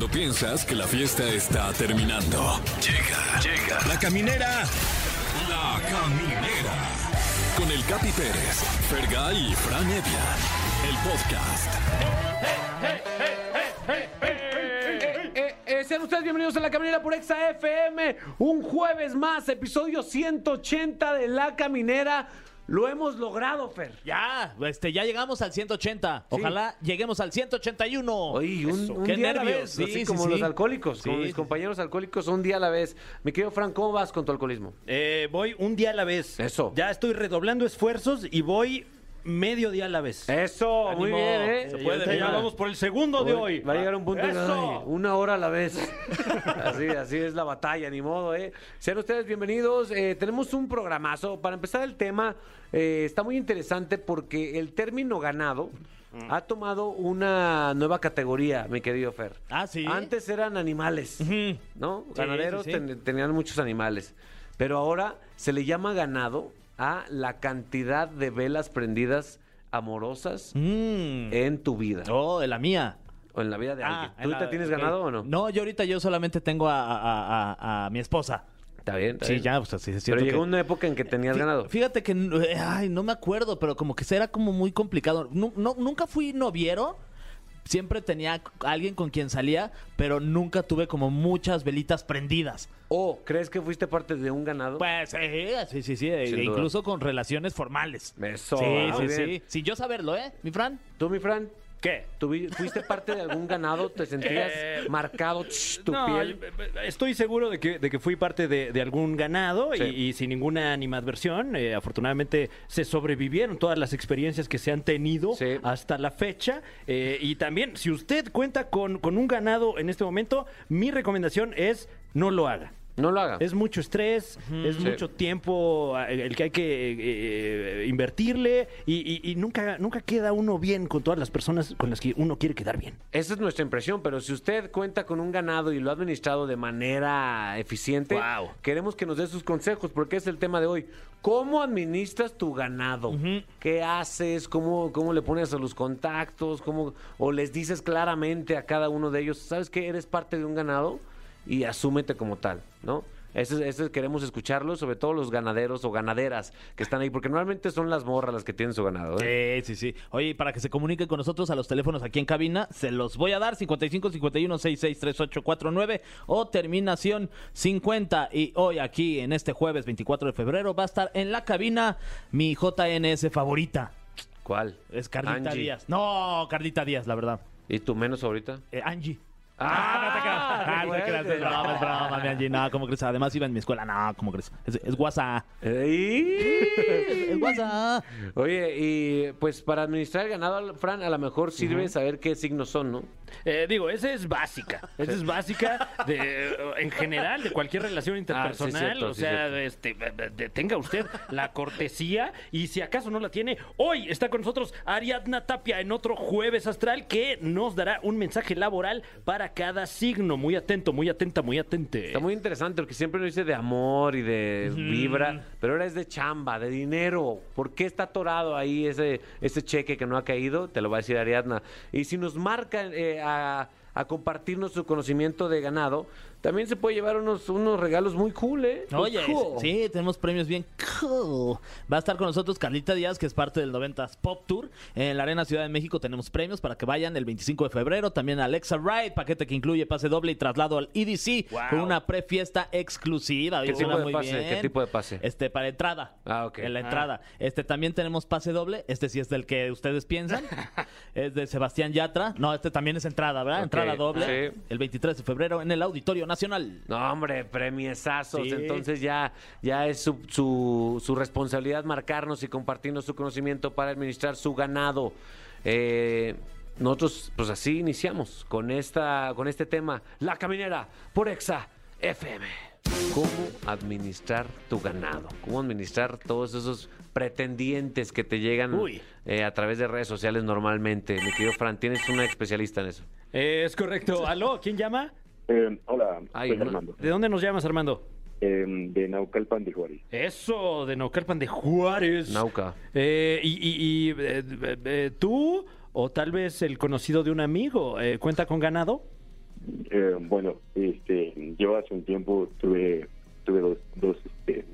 Cuando piensas que la fiesta está terminando. Llega, llega. La caminera. La caminera. Con el Capi Pérez, Fergay y Fran Evia. El podcast. Eh, eh, sean ustedes bienvenidos a La Caminera por Exa FM. Un jueves más, episodio 180 de La Caminera. Lo hemos logrado, Fer. Ya, este, ya llegamos al 180. Ojalá lleguemos al 181. Oye, un, un qué día a la nervios. vez, Sí, así sí, como sí. los alcohólicos, como mis compañeros alcohólicos, un día a la vez. Mi querido Frank, ¿cómo vas con tu alcoholismo? Eh, voy un día a la vez. Eso. Ya estoy redoblando esfuerzos y voy medio día a la vez. Eso, muy Ánimo. bien, ¿eh? Se puede, ya vamos por el segundo de hoy. Va a llegar un punto de una hora a la vez. así, así es la batalla, ni modo, ¿eh? Sean ustedes bienvenidos. Eh, tenemos un programazo. Para empezar el tema, eh, está muy interesante porque el término ganado Mm. ha tomado una nueva categoría, mi querido Fer. Ah, ¿sí? Antes eran animales. ¿no? Sí, Ganaderos sí, sí. ten- tenían muchos animales. Pero ahora se le llama ganado a la cantidad de velas prendidas amorosas Mm. en tu vida Oh, de la mía. o en la vida de Ah, alguien. en ¿Tú te tienes ganado o no? No, yo ahorita yo solamente tengo a, a- a- a mi esposa. Está bien, está Sí, bien. ya, pues así es Pero llegó que- una época en que tenías Fí- ganado. Fíjate que, eh, ay, no me acuerdo, pero como que era como muy complicado. No- nunca fui noviero. Siempre tenía alguien con quien salía, pero nunca tuve como muchas velitas prendidas. ¿O crees que fuiste parte de un ganado? Pues eh, sí, sí, sí, e- incluso con relaciones formales. Eso, Sí, muy sí, bien. sí. Sin yo saberlo, ¿eh, mi Fran? ¿Tú, mi Fran? ¿Qué? ¿Fuiste parte de algún ganado? ¿Te sentías Eh, marcado tsh, tu No, piel? yo- estoy seguro de que, de que fui parte de, de algún ganado y- sin ninguna animadversión. Eh, afortunadamente se sobrevivieron todas las experiencias que se han tenido Sí. hasta la fecha. Eh, y también, si usted cuenta con, con un ganado en este momento, mi recomendación es no lo haga. No lo haga. Es mucho estrés, es Sí. mucho tiempo eh, el que hay que eh, invertirle y, y- y nunca, nunca queda uno bien con todas las personas con las que uno quiere quedar bien. Esa es nuestra impresión, pero si usted cuenta con un ganado y lo ha administrado de manera eficiente, queremos que nos dé sus consejos, porque es el tema de hoy. ¿Cómo administras tu ganado? ¿Qué haces? ¿Cómo, ¿Cómo le pones a los contactos? ¿Cómo, ¿O les dices claramente a cada uno de ellos, sabes que eres parte de un ganado? Y asúmete como tal, ¿no? Ese, ese queremos escucharlo, sobre todo los ganaderos o ganaderas que están ahí, porque normalmente son las morras las que tienen su ganado. ¿eh? Sí, sí, sí. Oye, para que se comuniquen con nosotros a los teléfonos aquí en cabina, se los voy a dar 55 51 66 38 49 o terminación 50. Y hoy aquí en este jueves 24 de febrero va a estar en la cabina mi JNS favorita. ¿Cuál? Es Carlita Angie. Díaz. No, Carlita Díaz, la verdad. ¿Y tú menos ahorita? Eh, Angie. Ah, no te creas. qué Ah, no te creas. es broma, mi Angie. No, ¿cómo crees? Además iba en mi escuela. No, ¿cómo crees? Es, es WhatsApp. ¡Ey! Es WhatsApp. Oye, y pues para administrar el ganado, Fran, a lo mejor sirve saber qué signos son, ¿no? Eh, digo, esa es básica. Esa es básica de, en general de cualquier relación interpersonal. Ah, sí, cierto, o sí, sea, este, de- tenga usted la cortesía y si acaso no la tiene, hoy está con nosotros Ariadna Tapia en otro jueves astral que nos dará un mensaje laboral para cada signo. Muy atento, muy atenta, muy atente. Está muy interesante porque siempre nos dice de amor y de vibra, pero ahora es de chamba, de dinero. ¿Por qué está atorado ahí ese, ese cheque que no ha caído? Te lo va a decir Ariadna. Y si nos marca eh, a, a compartirnos su conocimiento de ganado, también se puede llevar unos, unos regalos muy cool, ¿eh? Oye, cool. sí, tenemos premios bien cool. Va a estar con nosotros Carlita Díaz, que es parte del 90s Pop Tour. En la Arena Ciudad de México tenemos premios para que vayan el 25 de febrero. También Alexa Ride, paquete que incluye pase doble y traslado al EDC Wow. con una prefiesta exclusiva. ¿Qué tipo de muy pase? bien. ¿Qué tipo de pase? Este, para entrada. Ah, ok. En la Ah. entrada. Este, también tenemos pase doble. Este sí es del que ustedes piensan. es de Sebastián Yatra. No, este también es entrada, ¿verdad? Entrada doble. sí. El 23 de febrero en el Auditorio Nacional. No, hombre, premiesazos. Sí. Entonces ya, ya es su, su, su responsabilidad marcarnos y compartirnos su conocimiento para administrar su ganado. Eh, nosotros, pues así iniciamos con, esta, con este tema. La caminera por Exa FM. ¿Cómo administrar tu ganado? ¿Cómo administrar todos esos pretendientes que te llegan eh, a través de redes sociales normalmente? Mi querido Fran, tienes una especialista en eso. Eh, es correcto. ¿Aló? ¿Quién llama? Eh, hola, Ay, soy. Armando, ¿De dónde nos llamas, Armando? eh, de Naucalpan de Juárez. Eso, de Naucalpan de Juárez. Nauca. Eh, y y- y, eh, eh, tú, o tal vez el conocido de un amigo, eh, ¿cuenta con ganado? Eh, bueno, este, yo hace un tiempo tuve, tuve dos, dos este,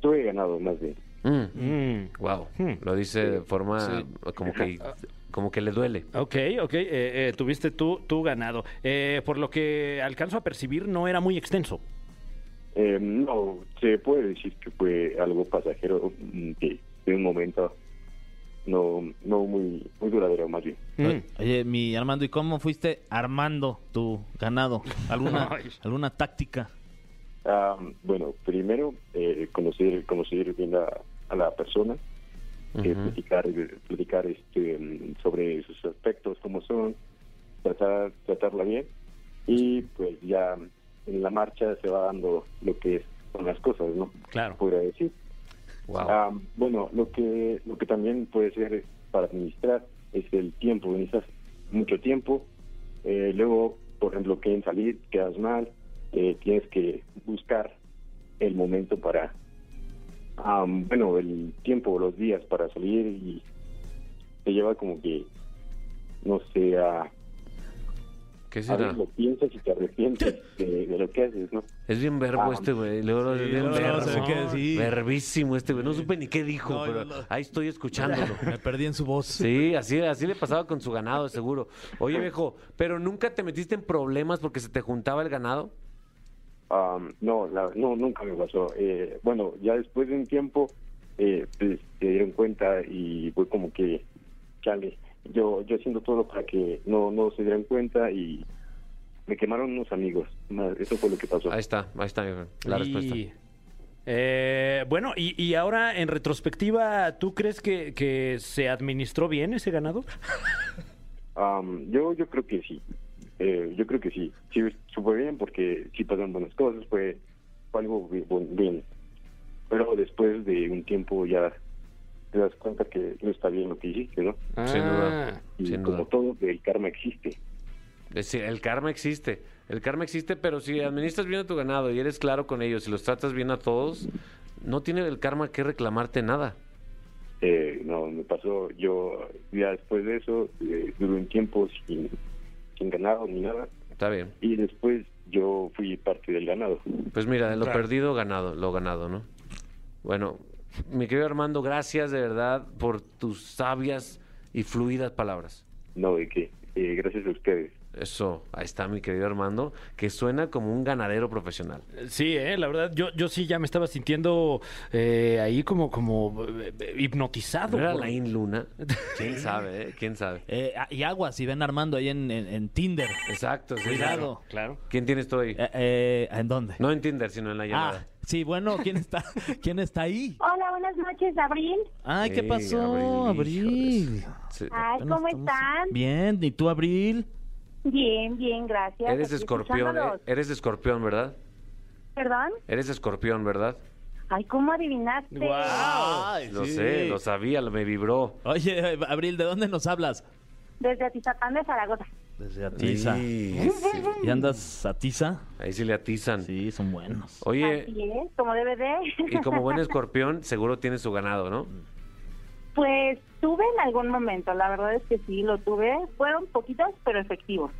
tuve ganado más bien. Mm. Mm. Wow. Hmm. Lo dice de forma como que como que le duele. Ok, ok, eh, eh, tuviste tú, tú ganado. Eh, por lo que alcanzo a percibir, no era muy extenso. Eh, no, se puede decir que fue algo pasajero mm, de, de un momento, no, no muy, muy duradero más bien. Mm. Oye, mi Armando, ¿y cómo fuiste armando tu ganado? ¿Alguna, alguna táctica? Ah, bueno, primero eh, conocer, conocer bien a, a la persona, eh, Ujú. platicar, platicar este, mm, sobre sus aspectos, cómo son, tratar, tratarla bien y pues ya en la marcha se va dando lo que son las cosas, ¿no? Claro. Podría decir. Wow. Ah, bueno, lo que lo que también puede ser para administrar es el tiempo. Necesitas mucho tiempo. Eh, luego, por ejemplo, quieren salir, quedas mal. eh, tienes que buscar el momento para, ah, bueno, el tiempo, los días para salir y te lleva como que, no sé, a, ¿Qué a será? ver, lo piensas y te arrepientes de, de lo que haces, ¿no? Es bien verbo Ah, este güey. Luego es bien luego verbo. se ve que sí. Verbísimo este güey. No supe ni qué dijo, No, pero no. ahí estoy escuchándolo. Me perdí en su voz. Sí, así, así le pasaba con su ganado, seguro. Oye, viejo, ¿pero nunca te metiste en problemas porque se te juntaba el ganado? Am, no, la- no, nunca me pasó. Eh, bueno, ya después de un tiempo eh, pues, se dieron cuenta y fue como que, chale, yo, yo haciendo todo para que no, no se dieran cuenta y me quemaron unos amigos. Eso fue lo que pasó. Ahí está, ahí está la Y, respuesta. eh, bueno, y, y ahora en retrospectiva, ¿tú crees que, que se administró bien ese ganado? Am, yo, yo creo que sí. Eh, yo creo que sí. Sí, supo bien porque sí pasaron buenas cosas, fue, fue algo bien. Pero después de un tiempo ya te das cuenta que no está bien lo que hiciste, ¿no? Sin duda. Ah, Y Sin como duda. todo, el karma existe. Es decir, el karma existe. El karma existe, pero si administras bien a tu ganado y eres claro con ellos y los tratas bien a todos, no tiene el karma que reclamarte nada. Eh, no, me pasó, yo ya después de eso, eh, duré un tiempo sin, sin ganado ni nada, Está bien. y después yo fui parte del ganado. Pues mira, de lo Claro. perdido, ganado, lo ganado, ¿no? Bueno, mi querido Armando, gracias de verdad por tus sabias y fluidas palabras. No, de que, eh, gracias a ustedes. Eso, ahí está mi querido Armando, que suena como un ganadero profesional. Sí, eh, la verdad, yo, yo sí ya me estaba sintiendo eh, ahí como, como eh, hipnotizado. ¿No era por- Laín Luna? ¿Quién sabe, eh? ¿Quién sabe? Eh, ah, y aguas, si ven Armando ahí en, en- en Tinder. Exacto, sí. Cuidado. Claro. ¿Quién tienes tú ahí? Eh, eh, ¿En dónde? No en Tinder, sino en la ah, llamada. sí, bueno, ¿quién está, ¿quién está ahí? Hola, buenas noches, Abril. Ay, ¿qué pasó, Abril, Abril? Sí. Ay, ¿cómo están? Bien, ¿y tú, Abril? Bien, bien, gracias. Eres Aquí escorpión, eh, eres escorpión, ¿verdad? ¿Perdón? Eres escorpión, ¿verdad? Ay, ¿cómo adivinaste? Ay, Lo sí. sé, lo sabía, lo- me vibró. Oye, Abril, ¿de dónde nos hablas? Desde Atizapán de Zaragoza. Desde Atiza. Sí, sí. ¿Y andas a Tiza? Ahí sí le atizan. Sí, son buenos. Oye, Así es, como debe de. y como buen escorpión, seguro tiene su ganado, ¿no? Pues tuve en algún momento, la verdad es que sí, lo tuve. Fueron poquitos, pero efectivos.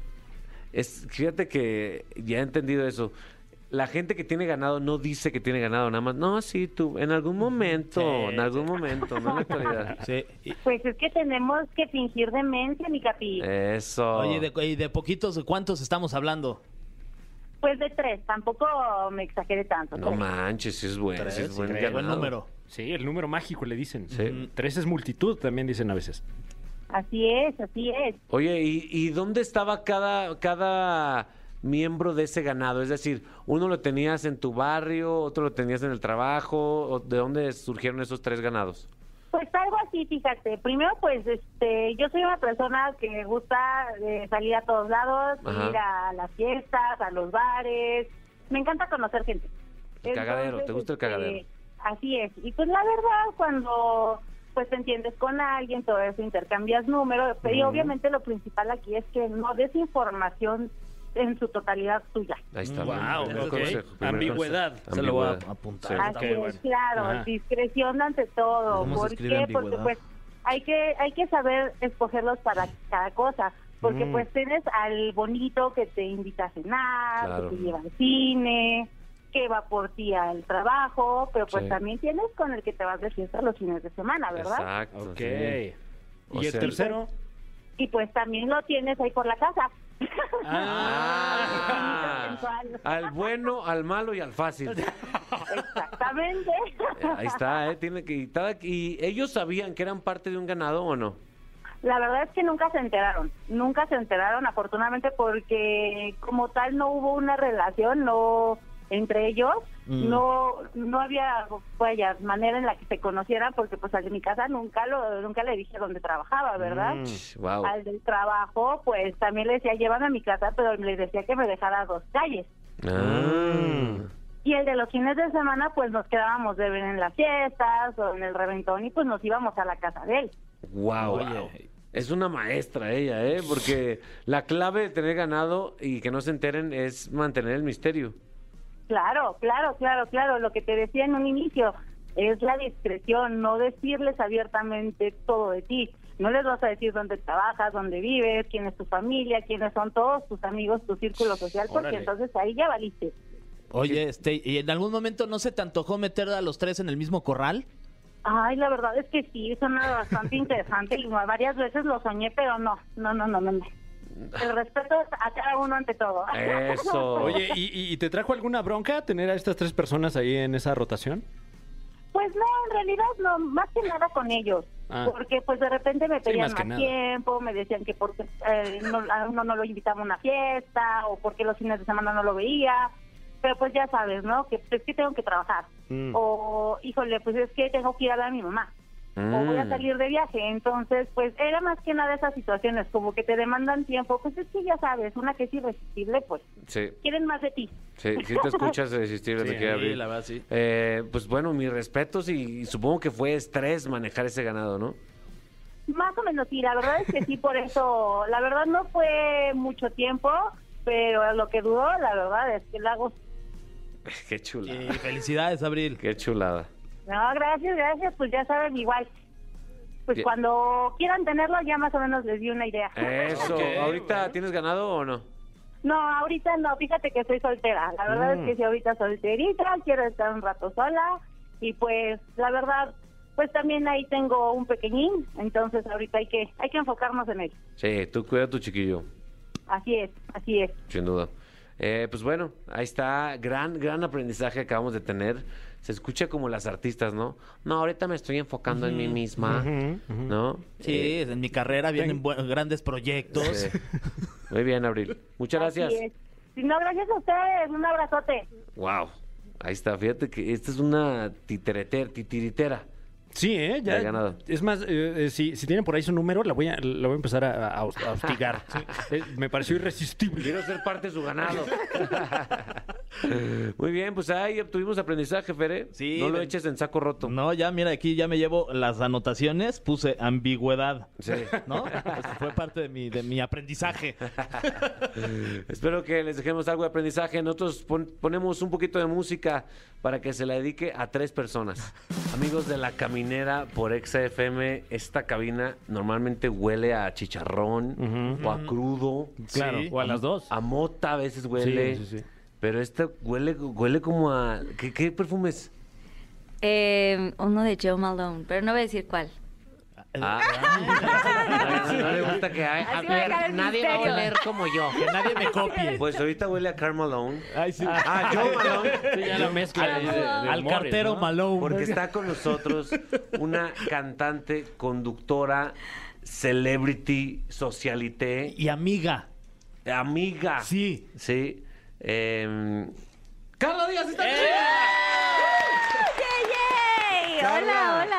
Es, fíjate que ya he entendido eso. La gente que tiene ganado no dice que tiene ganado, nada más. No, sí, tú, en algún momento, Sí, en algún momento, no en la actualidad. Sí. Pues es que tenemos que fingir demencia, mi capi. Eso. Oye, de, y de poquitos, ¿de cuántos estamos hablando? Pues de tres, tampoco me exageré tanto. No tres. manches, sí es buen, sí es buen, Qué buen número. Sí, el número mágico le dicen. Sí. Mm, Tres es multitud, también dicen a veces. Así es, así es. Oye, ¿y, y dónde estaba cada, cada miembro de ese ganado? Es decir, uno lo tenías en tu barrio, otro lo tenías en el trabajo. ¿o ¿De dónde surgieron esos tres ganados? Pues algo así, fíjate. Primero, pues, este, yo soy una persona que me gusta eh, salir a todos lados, Ajá. ir a las fiestas, a los bares. Me encanta conocer gente. El cagadero, ¿te gusta el este, cagadero? Así es. Y pues la verdad, cuando pues te entiendes con alguien, todo eso, intercambias números, pero y Ujú. obviamente lo principal aquí es que no des información en su totalidad tuya. Ahí está. Guau, primer ok. consejo, Ambigüedad. consejo. Se lo voy a apuntar. Sí. Así ok, es, bueno. claro, Ajá. discreción ante todo. ¿Cómo se ¿Por qué? Porque pues hay que hay que saber escogerlos para cada cosa. porque Mm. pues tienes al bonito que te invita a cenar, Claro. que te lleva al cine, que va por ti al trabajo, pero pues Sí. también tienes con el que te vas de fiesta los fines de semana, ¿verdad? Exacto. Ok. sí. O ¿Y el sea, tercero? Y pues también lo tienes ahí por la casa. Ah, Sensual. al bueno, al malo y al fácil. Exactamente. Ahí está, ¿eh? Tiene que, y ellos sabían que eran parte de un ganado o no? La verdad es que nunca se enteraron, nunca se enteraron afortunadamente porque como tal no hubo una relación no entre ellos, Mm. no no había vaya, manera en la que se conocieran porque pues al de mi casa nunca lo nunca le dije dónde trabajaba, ¿verdad? Mm. Wow. Al del trabajo pues también le decía llévame a mi casa, pero le decía que me dejara a dos calles. Ah. Y el de los fines de semana pues nos quedábamos de ver en las fiestas o en el reventón y pues nos íbamos a la casa de él. Wow. Oye. Es una maestra ella, ¿eh? Porque la clave de tener ganado y que no se enteren es mantener el misterio. Claro, claro, claro, claro. Lo que te decía en un inicio es la discreción, no decirles abiertamente todo de ti. No les vas a decir dónde trabajas, dónde vives, quién es tu familia, quiénes son todos tus amigos, tu círculo social, porque Órale. entonces ahí ya valiste. Oye, este, ¿y en algún momento no se te antojó meter a los tres en el mismo corral? Ay, la verdad es que sí, suena bastante interesante y varias veces lo soñé, pero no, no, no, no, no. El respeto a cada uno ante todo. Eso. Oye, ¿y, te trajo alguna bronca tener a estas tres personas ahí en esa rotación? Pues no, en realidad no, más que nada con ellos. Ah. Porque pues de repente me Sí, pedían más tiempo, me decían que porque eh, no, a uno no lo invitaba a una fiesta o porque los fines de semana no lo veía. Pero pues ya sabes, ¿no? Que es que tengo que trabajar. Mm. O, híjole, pues es que tengo que ir a ver a mi mamá. O voy a Mm. salir de viaje. Entonces, pues era más que nada esas situaciones, como que te demandan tiempo. Pues es que ya sabes, una que es irresistible, pues Sí, quieren más de ti. sí, sí te escuchas resistir Sí, de que abrir. la verdad, sí. Eh, pues bueno, mis respetos y, y supongo que fue estrés manejar ese ganado, ¿no? Más o menos, sí, la verdad es que sí, por eso, la verdad no fue mucho tiempo, pero lo que duró, la verdad es que la hago. Qué chulada. Y felicidades, Abril. Qué chulada. No, gracias, gracias, pues ya saben, igual. Pues Bien. cuando quieran tenerlo, ya más o menos les di una idea. Eso, ¿ahorita bueno. tienes ganado o no? No, ahorita no, fíjate que estoy soltera. La verdad Mm. es que sí, ahorita solterita, quiero estar un rato sola. Y pues, la verdad, pues también ahí tengo un pequeñín, entonces ahorita hay que, hay que enfocarnos en él. Sí, tú cuida a tu chiquillo, Así es, así es. sin duda. Eh, pues bueno, ahí está, gran, gran aprendizaje que acabamos de tener. Se escucha como las artistas, ¿no? No, ahorita me estoy enfocando en mí misma. ¿no? Sí, en mi carrera vienen grandes proyectos. Sí. Muy bien, Abril. Muchas gracias. Es. Si no, gracias a ustedes, un abrazote. Wow. Ahí está, fíjate que esta es una titiritera. Sí, ¿eh? Ya, Ya he ganado. Es más, eh, eh, si, si tienen por ahí su número, la voy a, la voy a empezar a, a- a hostigar. Eh, me pareció irresistible. Quiero ser parte de su ganado. Muy bien, pues ahí obtuvimos aprendizaje, Fere. Sí, No lo eches en saco roto. No, ya mira, aquí ya me llevo las anotaciones, puse ambigüedad. Sí. ¿No? Eso fue parte de mi, de mi aprendizaje. Espero que les dejemos algo de aprendizaje. Nosotros pon- ponemos un poquito de música para que se la dedique a tres personas. Amigos de la caminera por XFM, esta cabina normalmente huele a chicharrón o a crudo. Claro, Sí. o a las dos. A mota a veces huele. Sí, sí, sí. Pero esta huele, huele como a. ¿Qué, qué perfume es? Eh, uno de Joe Malone, pero no voy a decir cuál. Ah, no, no le gusta que hay. Así va a dejar el misterio. como yo. Que nadie me copie. Pues ahorita huele a Karl Malone. Ay, sí. Ah, Joe Malone. Sí, ya la mezcla. Ahí de- de Al humores, cartero ¿no? Malone. Porque está con nosotros una cantante, conductora, celebrity, socialité, Y amiga. amiga. Sí. Sí. em, Carla Díaz está aquí. ¡Yay, yay! Carla. Hola, hola.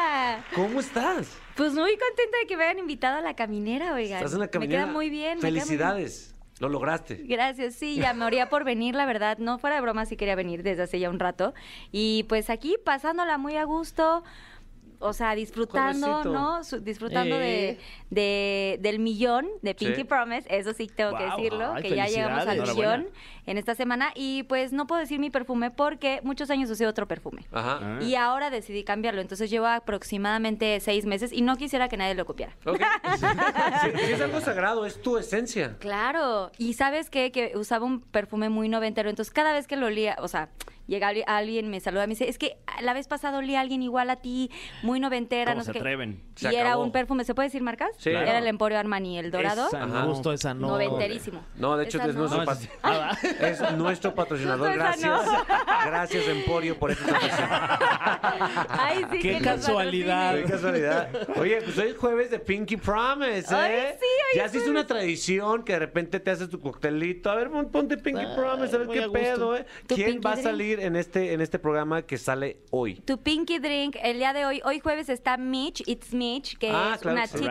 ¿Cómo estás? Pues muy contenta de que me hayan invitado a la caminera, oigan. Estás en la caminera. Me queda muy bien. muy. Felicidades. Lo lograste. Gracias, sí, ya me moría por venir, la verdad. No fuera de broma, sí quería venir desde hace ya un rato. Y pues aquí pasándola muy a gusto. o sea, disfrutando, Jovencito. ¿no? Su- disfrutando Eh. de, de- del millón de Pinky Sí. Promise, eso sí tengo que decirlo, ay, que ya llegamos al millón en esta semana y pues no puedo decir mi perfume porque muchos años usé otro perfume. Ajá. Ah. Y ahora decidí cambiarlo, entonces llevo aproximadamente seis meses y no quisiera que nadie lo copiara. Ok. Sí, sí, es algo sagrado, es tu esencia. Claro, y sabes qué? que usaba un perfume muy noventero, entonces cada vez que lo olía, o sea, llega alguien, me saluda, me dice, es que la vez pasada olía a alguien igual a ti, muy noventera, ¿Cómo no sé se qué. atreven? Y Se era acabó. un perfume, ¿se puede decir marcas? Sí. Era el Emporio Armani, el dorado. Esa no. gustó esa no. Noventerísimo. No, de hecho Esa es, no. nuestro No, pat- esa sí. Ah, es nuestro patrocinador. Justo esa no. Gracias. Gracias, Emporio, por esta transmisión. Ay, sí, Qué que nos casualidad. Qué casualidad. Oye, pues hoy es jueves de Pinky Promise, ¿eh? Ay, sí, hoy ya es se hizo una tradición que de repente te haces tu coctelito. A ver, pon- ponte Pinky Ay, Promise, a ver muy qué a gusto. pedo, ¿eh? Tu ¿Quién Pinky va a drink. salir en este, en este programa que sale hoy? Tu Pinky Drink, el día de hoy, hoy jueves está Mitch, It's Mitch, que Ah, es claro una que sí.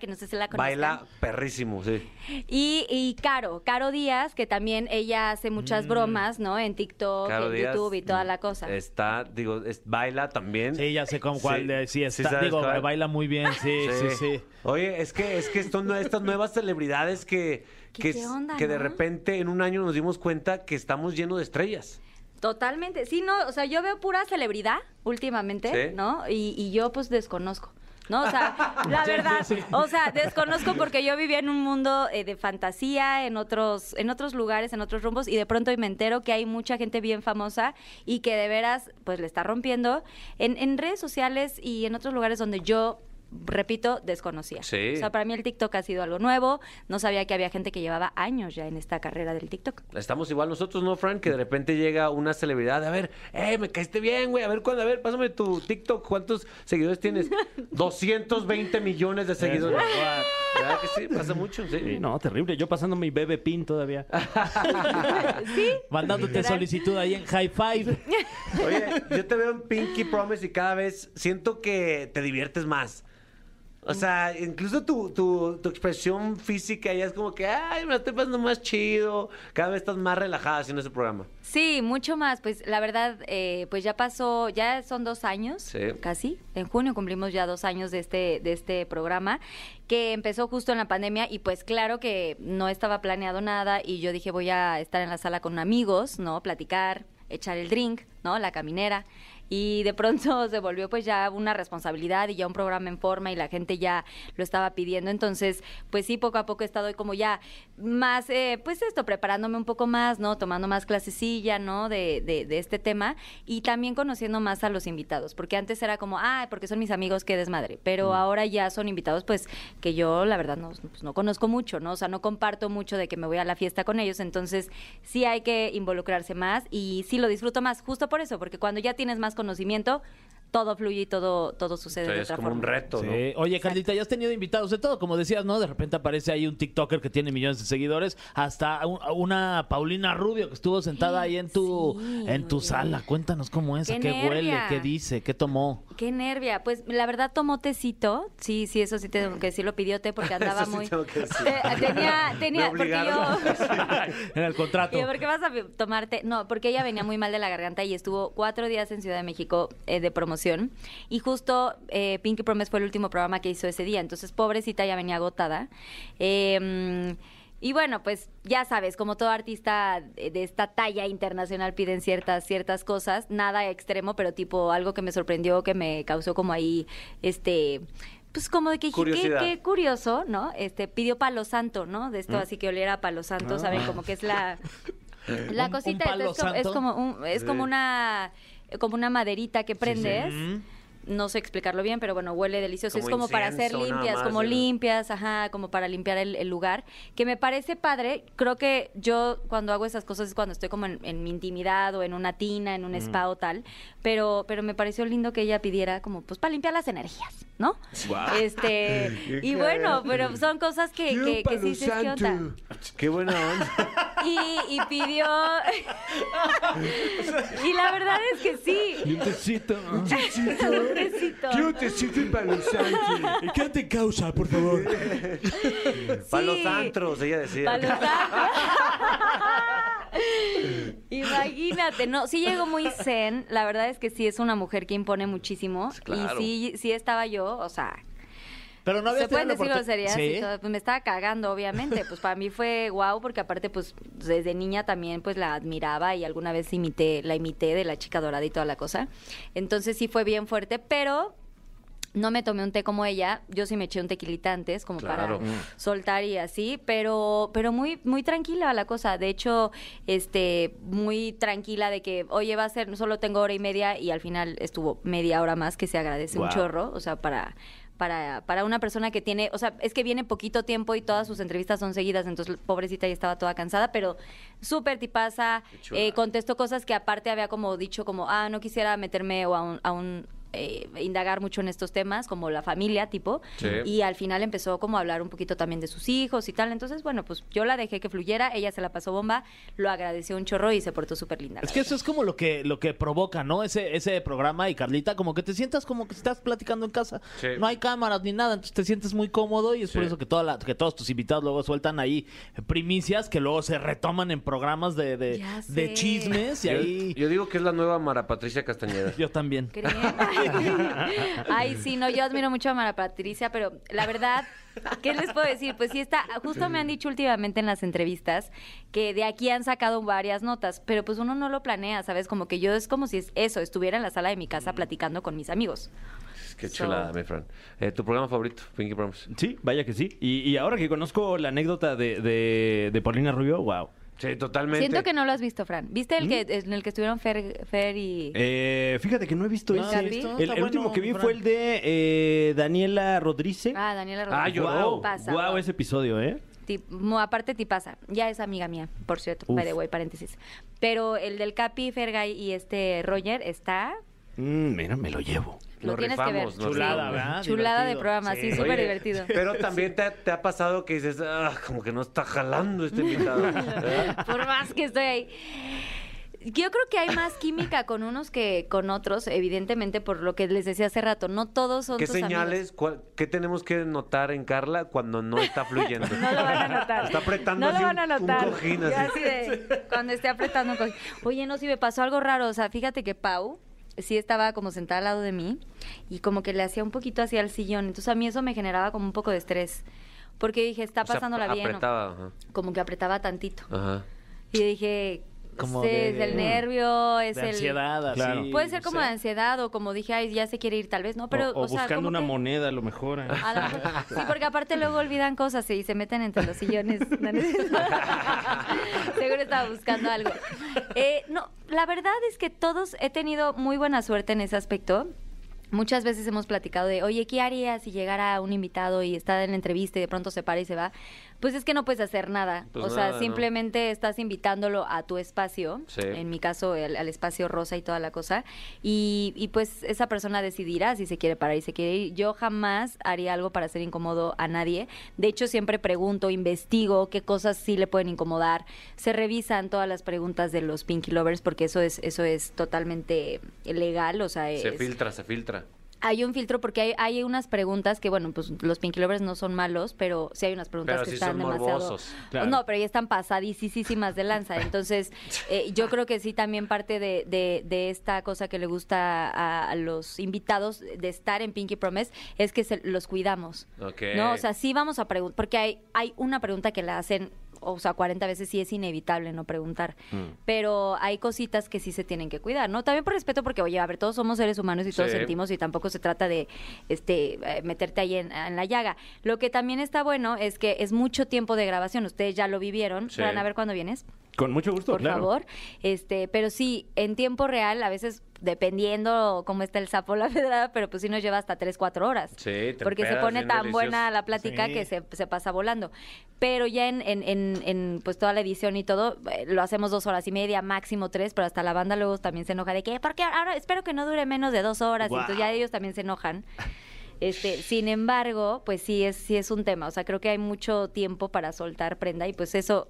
Que no sé si la conozcan. Baila perrísimo, sí. Y, y Caro, Caro Díaz, que también ella hace muchas bromas, ¿no? En TikTok, Mm. Caro en Díaz, YouTube y toda la cosa. Está, digo, es- baila también. Sí, ya sé con cuál Sí. de sí Sí está. Digo, cuál. baila muy bien, sí, sí, sí. Oye, es que es que son nue- estas nuevas celebridades que ¿Qué- que, qué onda, que de no? repente en un año nos dimos cuenta que estamos llenos de estrellas. Totalmente. Sí, no, o sea, yo veo pura celebridad últimamente, Sí. ¿no? Y, y yo pues desconozco. ¿No? O sea, la verdad, o sea, desconozco porque yo vivía en un mundo eh, de fantasía, en otros, en otros lugares, en otros rumbos, y de pronto me entero que hay mucha gente bien famosa y que de veras, pues le está rompiendo en, en redes sociales y en otros lugares donde yo repito, desconocía. Sí. O sea, para mí el TikTok ha sido algo nuevo. No sabía que había gente que llevaba años ya en esta carrera del TikTok. Estamos igual nosotros, ¿no, Frank? Que de repente llega una celebridad, a ver, eh, me caíste bien, güey, a ver cuándo, a ver, pásame tu TikTok, ¿cuántos seguidores tienes? 220 millones de seguidores. ¿Verdad que sí? Pasa mucho, sí. Sí, no, terrible. Yo pasando mi bebé pin todavía. ¿Sí? Mandándote solicitud ahí en High Five. Oye, yo te veo en Pinky Promise y cada vez siento que te diviertes más. O sea, incluso tu, tu, tu expresión física ya es como que, ay, me la estoy pasando más chido. Cada vez estás más relajada haciendo ese programa. Sí, mucho más. Pues la verdad, eh, pues ya pasó, ya son dos años, Sí. casi. En junio cumplimos ya dos años de este, de este programa, que empezó justo en la pandemia y pues claro que no estaba planeado nada y yo dije voy a estar en la sala con amigos, ¿no? Platicar, echar el drink, ¿no? La caminera. Y de pronto se volvió pues ya una responsabilidad y ya un programa en forma y la gente ya lo estaba pidiendo. Entonces, pues sí, poco a poco he estado como ya más, eh, pues esto, preparándome un poco más, ¿no? Tomando más clasecilla, ¿no? De, de, de este tema y también conociendo más a los invitados, porque antes era como, ah, porque son mis amigos, qué desmadre. Pero ahora ya son invitados, pues que yo la verdad no, pues, no conozco mucho, ¿no? O sea, no comparto mucho de que me voy a la fiesta con ellos. Entonces, sí hay que involucrarse más y sí lo disfruto más, justo por eso, porque cuando ya tienes más conocimiento, todo fluye y todo, todo sucede O sea, de es otra como forma. un reto, ¿no? Sí. Oye, Carlita, ya has tenido invitados de todo, como decías, ¿no? De repente aparece ahí un TikToker que tiene millones de seguidores, hasta un- una Paulina Rubio que estuvo sentada ahí en tu, Sí, en tu oye. sala. Cuéntanos cómo es, a Qué qué huele, qué dice, qué tomó. Qué nervia. Pues la verdad tomó tecito. Sí, sí, eso sí tengo que decir, lo pidió té porque andaba Eso sí muy. tengo que decir. Tenía, tenía, Me porque yo. en el contrato. ¿por qué vas a tomarte? No, porque ella venía muy mal de la garganta y estuvo cuatro días en Ciudad de México eh, de promoción. Y justo eh, Pinky Promise fue el último programa que hizo ese día. Entonces, pobrecita, ya venía agotada. Eh, y bueno, pues ya sabes, como todo artista de esta talla internacional piden ciertas, ciertas cosas, nada extremo, pero tipo algo que me sorprendió, que me causó como ahí, este, pues como de que dije, qué, qué curioso, ¿no? Este, pidió palo santo, ¿no? De esto Mm. así que oliera a palo santo, ¿saben? Como que es la... La ¿Un- cosita un palo esta es, como, es santo? como un- es como una como una maderita que prendes. No sé explicarlo bien, pero bueno, huele delicioso. Como es como para hacer limpias, más, como ¿no? limpias, ajá, como para limpiar el, el lugar. Que me parece padre. Creo que yo cuando hago esas cosas es cuando estoy como en, en mi intimidad o en una tina, en un spa o tal. Pero, pero me pareció lindo que ella pidiera como, pues, para limpiar las energías, ¿no? Este, y bueno, pero son cosas que, que, que sí dices, ¿qué onda? Qué buena onda. Y, y pidió. y la verdad es que sí. Un tecito. Un besito. tecito y palo santo. ¿Qué te causa, por favor? Para los antros, ella decía. Pa' los antros. Imagínate, no, sí llegó muy zen. La verdad es que sí es una mujer que impone muchísimo. claro. Y sí, sí estaba yo, o sea, Pero no había se pueden decir groserías Sí. pues me estaba cagando, obviamente. Pues para mí fue guau, porque aparte, pues desde niña también pues la admiraba y alguna vez imité, la imité de la chica dorada y toda la cosa. Entonces sí fue bien fuerte, pero no me tomé un té como ella, yo sí me eché un tequilita antes, como Claro. para soltar y así, pero, pero muy, muy tranquila la cosa. De hecho, este, muy tranquila de que, oye, va a ser, solo tengo hora y media, y al final estuvo media hora más, que se agradece un chorro. O sea, para, para, para una persona que tiene, o sea, es que viene poquito tiempo y todas sus entrevistas son seguidas, entonces pobrecita ya estaba toda cansada, pero súper tipaza, eh, contestó cosas que aparte había como dicho como, ah, no quisiera meterme o a un, a un, eh, indagar mucho en estos temas, como la familia, tipo, Sí. y al final empezó como a hablar un poquito también de sus hijos y tal, entonces, bueno, pues yo la dejé que fluyera, ella se la pasó bomba, lo agradeció un chorro y se portó súper linda. Es que verdad. eso es como lo que lo que provoca, ¿no? Ese ese programa y Carlita, como que te sientas como que estás platicando en casa. Sí. No hay cámaras ni nada, entonces te sientes muy cómodo y es por eso que toda la- que todos tus invitados luego sueltan ahí primicias que luego se retoman en programas de, de, chismes y Yo, ahí yo digo que es la nueva Mara Patricia Castañeda. yo también. ¿Creen? Ay, sí, no, yo admiro mucho a Mara Patricia, pero la verdad, ¿qué les puedo decir? Pues sí está, justo me han dicho últimamente en las entrevistas que de aquí han sacado varias notas, pero pues uno no lo planea, ¿sabes? Como que yo es como si es eso, estuviera en la sala de mi casa platicando con mis amigos. Qué So- chulada, mi Fran. Eh, ¿Tu programa favorito, Pinky Promise? Sí, vaya que sí. Y, y ahora que conozco la anécdota de, de, de Paulina Rubio, wow. Sí, totalmente. Siento que no lo has visto, Fran. ¿Viste el que en el que estuvieron Fer, Fer y Eh, fíjate que no he visto No, ese. El, el bueno, último que vi Fran. fue el de eh, Daniela Rodríguez. Ah, Daniela Ah, Rodríguez. wow, Pasa, wow, ese episodio, ¿eh? Tip- mo- aparte tipaza, ya es amiga mía, por cierto, by the way, paréntesis. Pero el del Capi, Fergay y este Roger está Mm, mira, me lo llevo. Lo Nos tienes que ver. rifamos, Chulada, rifamos. ¿verdad? Chulada de programa, sí, súper divertido. Pero también te, ha- te ha pasado que dices, ah, como que no está jalando este invitado. Por más que estoy ahí. Yo creo que hay más química con unos que con otros, evidentemente, por lo que les decía hace rato. No todos son ¿Qué tus señales, cuál- qué tenemos que notar en Carla cuando no está fluyendo? No lo van a notar. Está apretando No lo así van a un- un notar. cojín, Yo así. de, cuando esté apretando un cojín. Oye, no, si me pasó algo raro. O sea, fíjate que Pau sí estaba como sentada al lado de mí y como que le hacía un poquito hacia el sillón. Entonces a mí eso me generaba como un poco de estrés. Porque dije, está O sea, pasándola bien. apretaba. Como que apretaba tantito. Ajá. Y dije, Como de- es el nervio, es de el... ansiedad, así. Claro. Puede ser como de ansiedad o como dije, ay, ya se quiere ir tal vez, ¿no? Pero, o, o sea, buscando una que- moneda, a lo mejor. ¿eh? a lo mejor- sí, porque aparte luego olvidan cosas y se meten entre los sillones. Seguro estaba buscando algo. Eh, no, la verdad es que todos he tenido muy buena suerte en ese aspecto. Muchas veces hemos platicado de, oye, ¿qué harías si llegara un invitado y está en la entrevista y de pronto se para y se va? Pues es que no puedes hacer nada. Pues o sea, simplemente estás invitándolo a tu espacio, Sí. en mi caso el- al espacio rosa y toda la cosa, y, y pues esa persona decidirá si se quiere parar y se quiere ir. Yo jamás haría algo para hacer incómodo a nadie. De hecho, siempre pregunto, investigo qué cosas sí le pueden incomodar. Se revisan todas las preguntas de los Pinky Lovers porque eso es, eso es totalmente legal, o sea, Se es- filtra, se filtra. Hay un filtro porque hay, hay unas preguntas que, bueno, pues los Pinky Lovers no son malos, pero sí hay unas preguntas Pero que sí están son demasiado... Claro. No, pero ya están pasadísimas de lanza. Entonces, eh, yo creo que sí también parte de, de- de esta cosa que le gusta a, los invitados de estar en Pinky Promise es que se, los cuidamos. Ok. ¿No? O sea, sí vamos a preguntar, porque hay, hay una pregunta que la hacen, o sea, 40 veces sí es inevitable no preguntar, Mm. pero hay cositas que sí se tienen que cuidar, ¿no? También por respeto, porque, oye, a ver, todos somos seres humanos y todos Sí. sentimos y tampoco se trata de este eh, meterte ahí en, en la llaga. Lo que también está bueno es que es mucho tiempo de grabación, ustedes ya lo vivieron, Sí. van a ver cuándo vienes Con mucho gusto, por claro. favor. Este, pero sí, en tiempo real, a veces dependiendo cómo está el sapo o la pedrada, pero pues sí nos lleva hasta 3, 4 horas. Sí, te Porque se pone tan delicioso. buena la plática Sí. que se, se pasa volando. Pero ya en, en, en, en, pues toda la edición y todo, eh, lo hacemos dos horas y media, máximo tres, pero hasta la banda luego también se enoja de que, porque ahora espero que no dure menos de dos horas, y Guau. entonces ya ellos también se enojan. Este, sin embargo, pues sí es, sí es un tema. O sea, creo que hay mucho tiempo para soltar prenda y pues eso,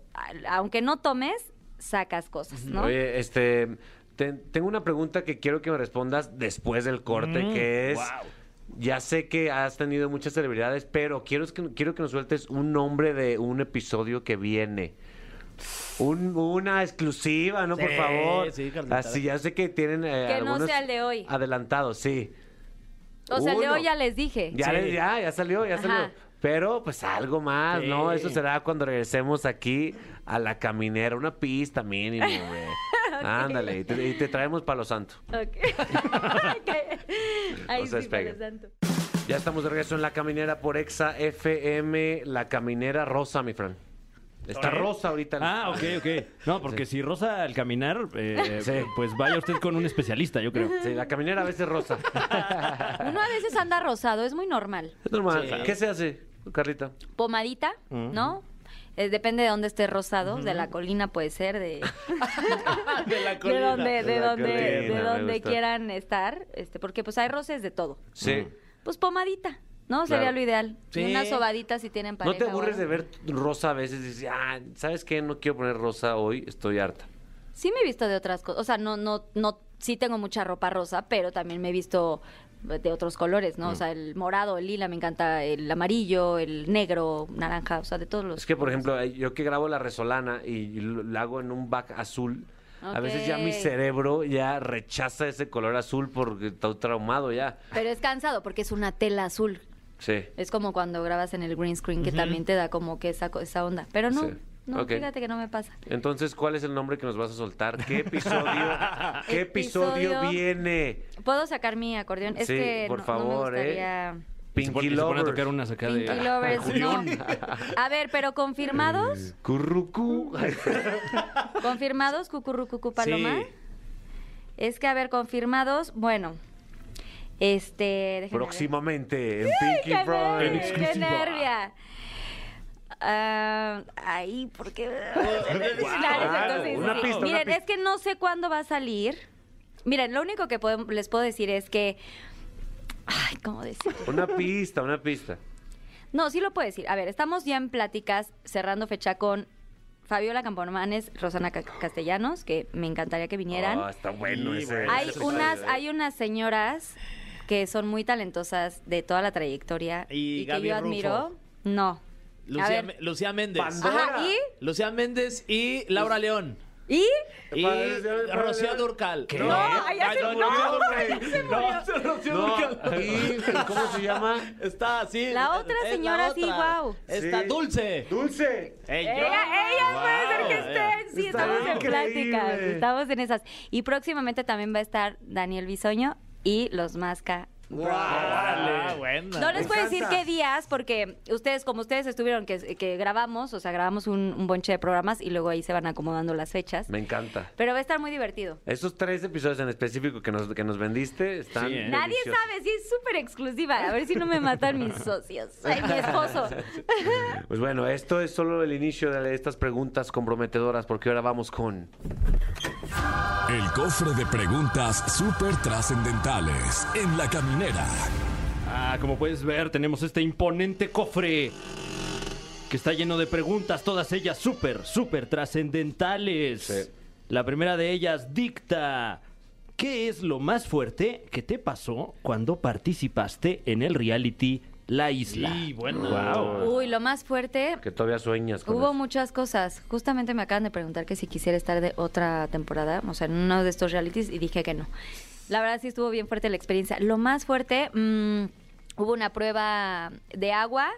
aunque no tomes, sacas cosas, ¿no? Oye, este, te- tengo una pregunta que quiero que me respondas después del corte, Mm, que es, wow. ya sé que has tenido muchas celebridades, pero quiero que quiero que nos sueltes un nombre de un episodio que viene. Un- una exclusiva, ¿no? Por favor. sí. Así, ya sé que tienen eh, Que no algunos sea el de hoy. adelantados, sí. O sea, el de Uno. hoy ya les dije. Ya, Sí. le- ya, ya salió, ya Ajá. salió. Pero pues algo más, ¿no? Sí. Eso será cuando regresemos aquí a la caminera, una pista mínimo, güey. Ándale, y te, y te traemos palo santo. Ok. Ok. Ay, No se sí, despegue. Padre Santo. Ya estamos de regreso en la caminera por Exa FM, la caminera rosa, mi Fran. Está ¿Eh? rosa ahorita. Ah, ok, ok. No, porque si rosa al caminar, eh, Sí. pues vaya usted con un especialista, yo creo. Sí, la caminera a veces rosa. Uno a veces anda rosado, es muy normal. Es normal. Sí. ¿Qué se hace, Carlita? Pomadita, ¿no? Eh, depende de dónde esté rosado, de la colina puede ser, de, De la de colina. donde, de donde, colina, de donde quieran estar, este, porque pues hay roces de todo. Sí. Pues pomadita, ¿no? Sería lo ideal. Sí. Y Unas sobaditas si tienen ¿No pareja. te o aburres de ver rosa a veces? Y dices, ah, ¿sabes qué? No quiero poner rosa hoy, estoy harta. Sí me he visto de otras cosas, o sea, no, no, no, sí tengo mucha ropa rosa, pero también me he visto de otros colores, Mm. ¿no? O sea, el morado, el lila, me encanta el amarillo, el negro, naranja, o sea, de todos los Es que, por ejemplo, yo que grabo la resolana y lo hago en un back azul, a veces ya mi cerebro ya rechaza ese color azul porque está traumado ya. Pero es cansado porque es una tela azul. Sí. Es como cuando grabas en el green screen, que también te da como que esa, esa onda. Pero no, Sí. no, fíjate que no me pasa. Entonces, ¿cuál es el nombre que nos vas a soltar? ¿Qué episodio, qué episodio, Episodio- viene? ¿Puedo sacar mi acordeón? Es Sí, que por no- favor, no me ¿eh? gustaría... Pinky se pone a Lovers. tocar unas acá de... Pinky Lovers, no. A ver, pero confirmados, Currucú. confirmados, cucurrucucu paloma. Sí. Es que, a ver, confirmados, bueno, este... Próximamente en Pinky ¡Qué, nervia, qué nervia! Ah, ahí, porque... una pista, una Miren, pista. es que no sé cuándo va a salir. Miren, lo único que podem- les puedo decir es que... Ay, ¿cómo decir? Una pista, una pista. No, sí lo puedo decir. A ver, estamos ya en pláticas, cerrando fecha con Fabiola Campomanes, Rosana Ca- Castellanos, que me encantaría que vinieran. Ah, está bueno Sí, ese. bueno. hay ese unas, episodio, ¿eh? hay unas señoras que son muy talentosas de toda la trayectoria Y y, que Gaby yo Rufo. admiro. No. A Lucía, ver. Me- Lucía Méndez. Ajá, ¿y? Lucía Méndez y Laura León. ¿Y? Y Rocío. Durcal. ¿Qué? No, ahí ya se- no, no, no, güey, no, Rocío No, Dúrcal. ¿y cómo se llama? Está así. La otra es señora, sí, otra. guau. Está Sí. Dulce. Dulce. Ella, Ella, ella puede ser que estén. Sí, Está estamos en increíble. pláticas. Estamos en esas. Y próximamente también va a estar Daniel Bisoño y los Masca. Ah, buena. No les puedo decir qué días, porque ustedes, como ustedes estuvieron, que, que grabamos, o sea, grabamos un, un bonche de programas y luego ahí se van acomodando las fechas. Me encanta. Pero va a estar muy divertido. Esos tres episodios en específico que nos, que nos vendiste están. Sí, ¿eh? Nadie sabe, sí, es súper exclusiva. A ver si no me matan mis socios. Ay, mi esposo. Pues bueno, esto es solo el inicio de estas preguntas comprometedoras, porque ahora vamos con. El cofre de preguntas súper trascendentales en la caminera. Ah, como puedes ver, tenemos este imponente cofre que está lleno de preguntas, todas ellas súper, súper trascendentales. Sí. La primera de ellas dicta, ¿qué es lo más fuerte que te pasó cuando participaste en el reality La Isla? Sí, bueno. Wow. Uy, lo más fuerte. Que todavía sueñas con Hubo eso. muchas cosas. Justamente me acaban de preguntar que si quisiera estar de otra temporada, o sea, en uno de estos realities, y dije que no. La verdad sí estuvo bien fuerte la experiencia. Lo más fuerte, mm, hubo una prueba de agua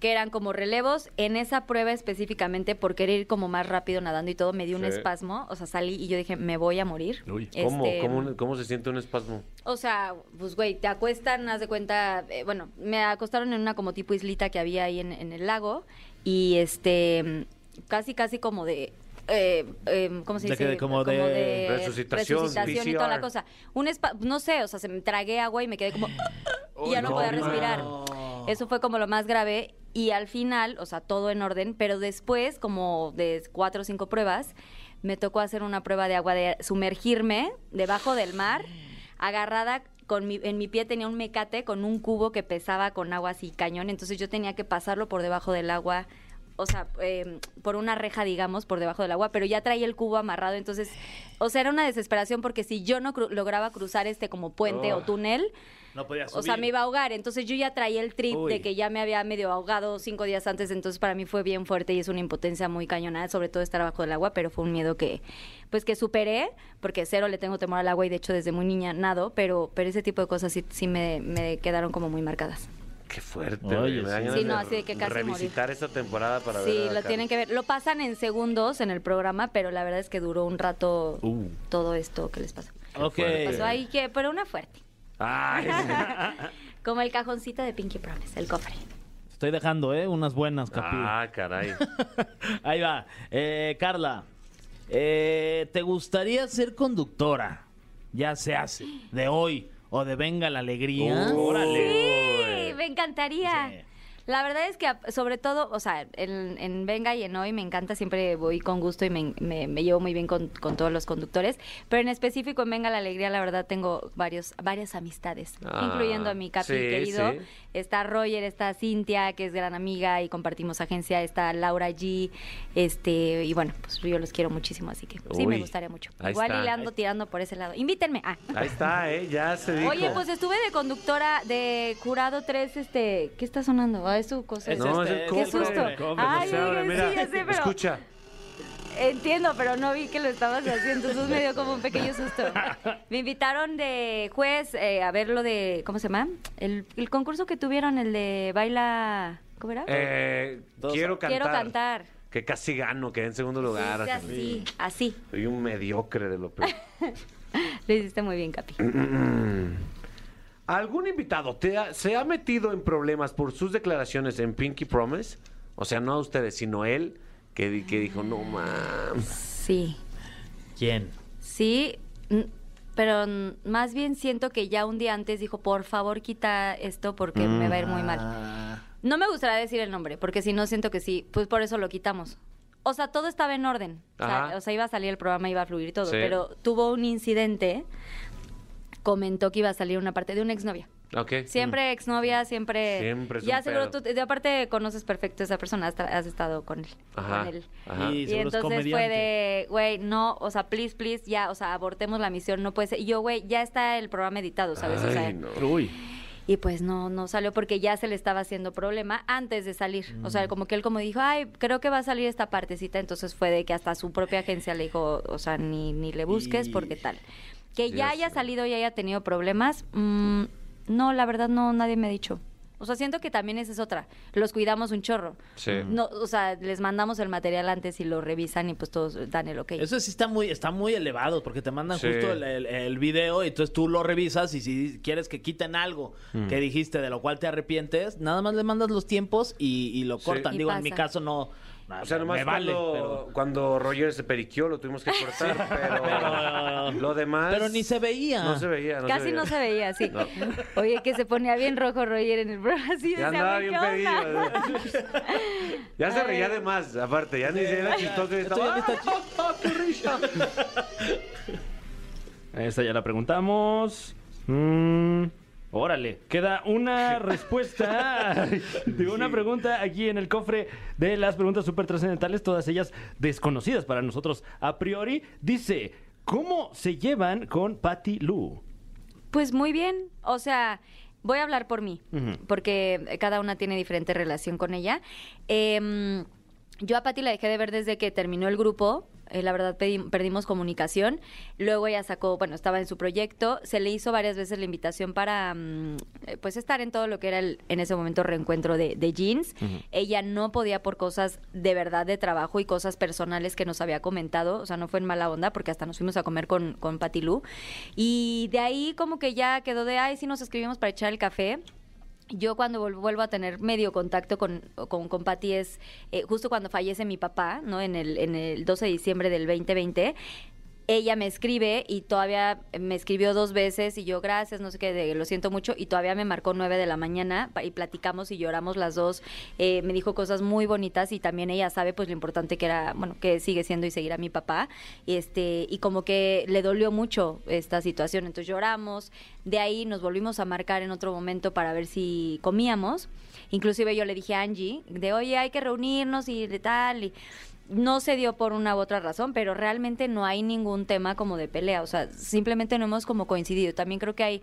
que eran como relevos. En esa prueba específicamente, por querer ir como más rápido nadando y todo, me dio un espasmo. O sea, salí y yo dije, me voy a morir. Uy. ¿Cómo, Este, cómo, cómo se siente un espasmo? o sea, pues güey, te acuestan, haz de cuenta, eh, bueno, me acostaron en una como tipo islita que había ahí en, en el lago y este, casi, casi como de... eh, eh, ¿Cómo se De dice? que- como de resucitación, resucitación y toda la cosa. Un espa- no sé, o sea, se me tragué agua y me quedé como... y ya no, no, podía no. respirar. Eso fue como lo más grave y al final, o sea, todo en orden, pero después, como de cuatro o cinco pruebas, me tocó hacer una prueba de agua de sumergirme debajo del mar, agarrada con mi, en mi pie tenía un mecate con un cubo que pesaba con agua así cañón, entonces yo tenía que pasarlo por debajo del agua o sea, eh, por una reja, digamos, por debajo del agua, pero ya traía el cubo amarrado, entonces, o sea, era una desesperación porque si yo no cru- lograba cruzar este como puente o túnel, No podía o sea, me iba a ahogar. Entonces yo ya traía el trip Uy. de que ya me había medio ahogado cinco días antes. Entonces para mí fue bien fuerte y es una impotencia muy cañona, sobre todo estar abajo del agua, pero fue un miedo que, pues que superé, porque cero le tengo temor al agua y de hecho desde muy niña nado, pero, pero ese tipo de cosas sí, sí me, me quedaron como muy marcadas. Qué fuerte. Oye, sí. Sí, no, así de que casi Revisitar esta temporada para ver. Sí, lo tienen que ver. Lo pasan en segundos en el programa, pero la verdad es que duró un rato Uh. todo esto que les pasó. Ok. fuerte. Pasó ahí que, pero una fuerte. Ay, sí. Como el cajoncito de Pinky Promise, el cofre. Estoy dejando, ¿eh? Unas buenas, Capi. Ah, caray. Ahí va. Eh, Carla, eh, ¿te gustaría ser conductora? Ya se hace. De hoy o de Venga la Alegría. Sí, me encantaría. La verdad es que sobre todo, o sea, en, en Venga y en Hoy me encanta, siempre voy con gusto y me, me- me llevo muy bien con, con todos los conductores, pero en específico en Venga la Alegría, la verdad tengo varios, varias amistades, Ah, incluyendo a mi capi sí, querido. sí. Está Roger, está Cintia, que es gran amiga y compartimos agencia, está Laura G, este, y bueno, pues yo los quiero muchísimo, así que sí me gustaría mucho. Igual está. y le ando tirando por ese lado. Invítenme. Ah. Ahí está, ¿eh? Ya se dijo. Oye, pues estuve de conductora de Jurado 3, este, ¿qué está sonando? Ah, es su cosa. Es No, es el Qué susto. Cofre, Ay, no abre, sí, mira. ya sé, pero- Escucha. Entiendo, pero no vi que lo estabas haciendo, entonces me dio como un pequeño susto. Me invitaron de juez eh, a ver lo de, ¿cómo se llama? El, el concurso que tuvieron, el de baila, ¿cómo era? Eh, quiero cantar. Quiero cantar. Que casi gano, quedé en segundo lugar. Sí, así, así. Soy un mediocre de lo peor. Lo hiciste muy bien, Capi. ¿Algún invitado te ha- se ha metido en problemas por sus declaraciones en Pinky Promise? O sea, no a ustedes, sino él, que, di- que dijo, no mames. Sí. ¿Quién? Sí, mm, pero más bien siento que ya un día antes dijo, por favor quita esto porque me va a ir muy mal. Ah, No me gustaría decir el nombre, porque si no siento que sí, pues por eso lo quitamos. O sea, todo estaba en orden. O sea, Ajá. o sea, iba a salir el programa, iba a fluir todo, Sí. pero tuvo un incidente, comentó que iba a salir una parte de una exnovia. Ok. Siempre exnovia, siempre... Siempre es Ya un seguro pedo. tú, de aparte conoces perfecto a esa persona, has, estado con él. Ajá. Con él. Ajá. Y entonces fue de, güey, no, o sea, please, please, ya, o sea, abortemos la misión, no puede ser. Y yo, güey, ya está el programa editado, ¿sabes? o sea, Ay, no. Uy. y pues no, no salió porque ya se le estaba haciendo problema antes de salir. O sea, como que él como dijo, ay, creo que va a salir esta partecita, entonces fue de que hasta su propia agencia le dijo, o sea, ni, ni le busques Y- porque tal. Que ya haya salido y haya tenido problemas, mm, no, la verdad no, nadie me ha dicho. O sea, siento que también esa es otra. Los cuidamos un chorro. Sí. No, o sea, les mandamos el material antes y lo revisan y pues todos dan el ok. Eso sí está muy, está muy elevado, porque te mandan Sí. justo el, el- el video y entonces tú lo revisas y si quieres que quiten algo Mm. que dijiste de lo cual te arrepientes, nada más le mandas los tiempos y, y lo Sí. cortan. Y Digo, en mi caso no. O sea, nomás me vale, cuando, pero, cuando Roger se periquió lo tuvimos que cortar, pero lo demás... pero ni se veía. No se veía, no Casi se veía. no se veía, sí. No. Oye, que se ponía bien rojo Roger en el programa. Así Ya andaba "Güey, bien ¿qué pedido. onda?". ya se reía de más, aparte. Ya ni era chistoso. y Esto estaba, ya está "Ah, qué risa". Esta ya la preguntamos. Mm, órale, queda una respuesta de una pregunta aquí en el cofre de las preguntas súper trascendentales, todas ellas desconocidas para nosotros a priori. Dice, ¿cómo se llevan con Patty Lou? Pues muy bien. O sea, voy a hablar por mí, porque cada una tiene diferente relación con ella. Em, yo a Patti la dejé de ver desde que terminó el grupo. eh, la verdad perdimos comunicación. Luego ella sacó, bueno, estaba en su proyecto. Se le hizo varias veces la invitación para, mm, eh, pues, estar en todo lo que era el, en ese momento reencuentro de, de jeans. Ella no podía por cosas de verdad de trabajo y cosas personales que nos había comentado. O sea, no fue en mala onda porque hasta nos fuimos a comer con, con Patti Lu. Y de ahí como que ya quedó de, ay, sí nos escribimos para echar el café. Yo cuando vuelvo a tener medio contacto con, con, con es eh, justo cuando fallece mi papá, ¿no? En el, en el 12 de diciembre del 2020. Ella me escribe y todavía me escribió dos veces y yo gracias, no sé qué, de, lo siento mucho y todavía me marcó nueve de la mañana y platicamos y lloramos las dos. Eh, me dijo cosas muy bonitas y también ella sabe pues lo importante que era, bueno, que sigue siendo y seguir a mi papá. Este, y como que le dolió mucho esta situación, entonces lloramos. De ahí nos volvimos a marcar en otro momento para ver si comíamos. inclusive yo le dije a Angie, de oye, hay que reunirnos y de tal, y no se dio por una u otra razón, pero realmente no hay ningún tema como de pelea, o sea, simplemente no hemos como coincidido. También creo que hay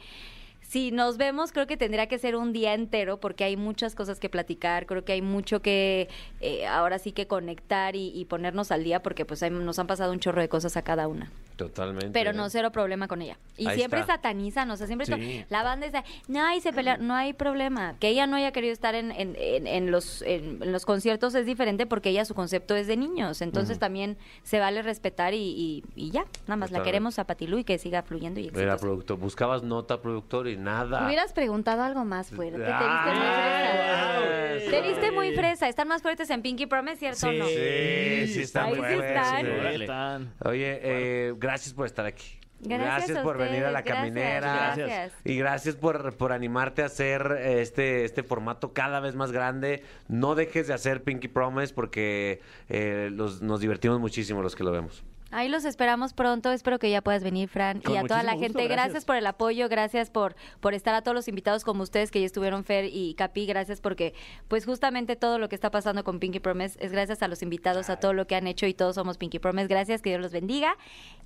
si nos vemos, creo que tendría que ser un día entero porque hay muchas cosas que platicar, creo que hay mucho que eh, ahora sí que conectar y, ponernos al día porque pues hay- nos han pasado un chorro de cosas a cada una. Totalmente. Pero no cero problema con ella. Y Ahí siempre está. satanizan, o sea, siempre está- Sí. la banda está, no, y se pelea, no hay problema. Que ella no haya querido estar en, en, en- en los, en, en los conciertos es diferente porque ella su concepto es de niños. Entonces también se vale respetar y, y- y ya, nada más la queremos a Patilú y que siga fluyendo y Era exitosa. productor. Buscabas nota, productor y nada. Hubieras preguntado algo más fuerte. Te viste muy fresa. Te viste muy fresa. Están más fuertes en Pinky Promise, ¿cierto o no? Sí, sí está Ahí muy sí están. Están. Oye, eh, gracias por estar aquí. Gracias a por venir a la gracias, caminera. gracias. Y gracias por, por animarte a hacer este, este formato cada vez más grande. No dejes de hacer Pinky Promise porque eh, los- nos divertimos muchísimo los que lo vemos. Ahí los esperamos pronto. Espero que ya puedas venir, Fran. Con y a toda la gente, gusto, gracias. gracias. por el apoyo, gracias por, por estar a todos los invitados como ustedes que ya estuvieron, Fer y Capi. Gracias porque, pues justamente todo lo que está pasando con Pinky Promise es gracias a los invitados, a todo lo que han hecho y todos somos Pinky Promise. Gracias, que Dios los bendiga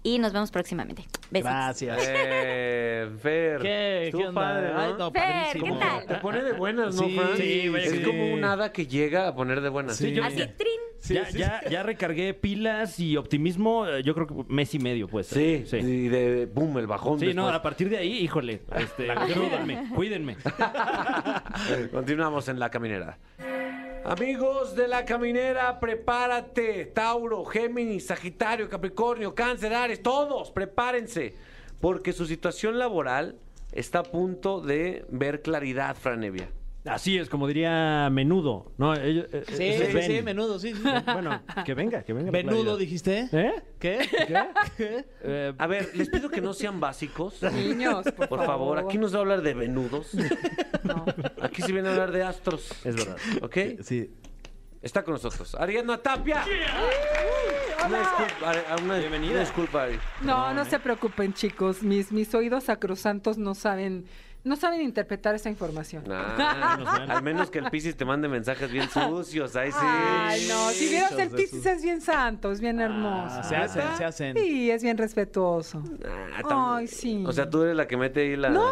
y nos vemos próximamente. Besitos. Gracias. Eh, Fer. ¿Qué? ¿Qué onda? padre, ¿no? Ay, no, Fer. ¿qué tal? Te pone de buenas, ¿no, Sí, Fran? sí, vaya es como un hada que llega a poner de buenas. Sí, yo- Así, ya- trin. ya, ya, ya recargué pilas y optimismo, eh, yo creo que mes y medio, pues. Sí, sí. y de boom, el bajón. Sí, no, a partir de ahí, híjole, este, cuídenme, cuídenme. Continuamos en la caminera. Amigos de la caminera, prepárate. Tauro, Géminis, Sagitario, Capricornio, Cáncer, Aries, todos, prepárense. Porque su situación laboral está a punto de ver claridad, Franevia. Así es, como diría menudo, ¿no? Ellos, eh, Sí, sí, menudo, sí. sí. Bueno, que venga, que venga. claridad. dijiste. ¿Eh? ¿Qué? ¿Qué? Eh, A ver, les pido que no sean básicos. Niños, por, Por favor, aquí no se va a hablar de venudos. No. Aquí se viene a hablar de astros. es verdad. ¿Ok? Sí. Está con nosotros. Ariadna Tapia. Una disculpa, Ari- una, Bienvenida. una disculpa, Ari. No, no se preocupen, chicos. Mis, mis oídos sacrosantos no saben, no saben interpretar esa información. Nah, al menos que el Piscis te mande mensajes bien sucios. Ahí sí. Ay, no, si vieras el Piscis es bien santo, es bien hermoso. Ah, se hacen, se hacen. Sí, es bien respetuoso. Tam- Ay, sí. O sea, tú eres la que mete ahí la. No,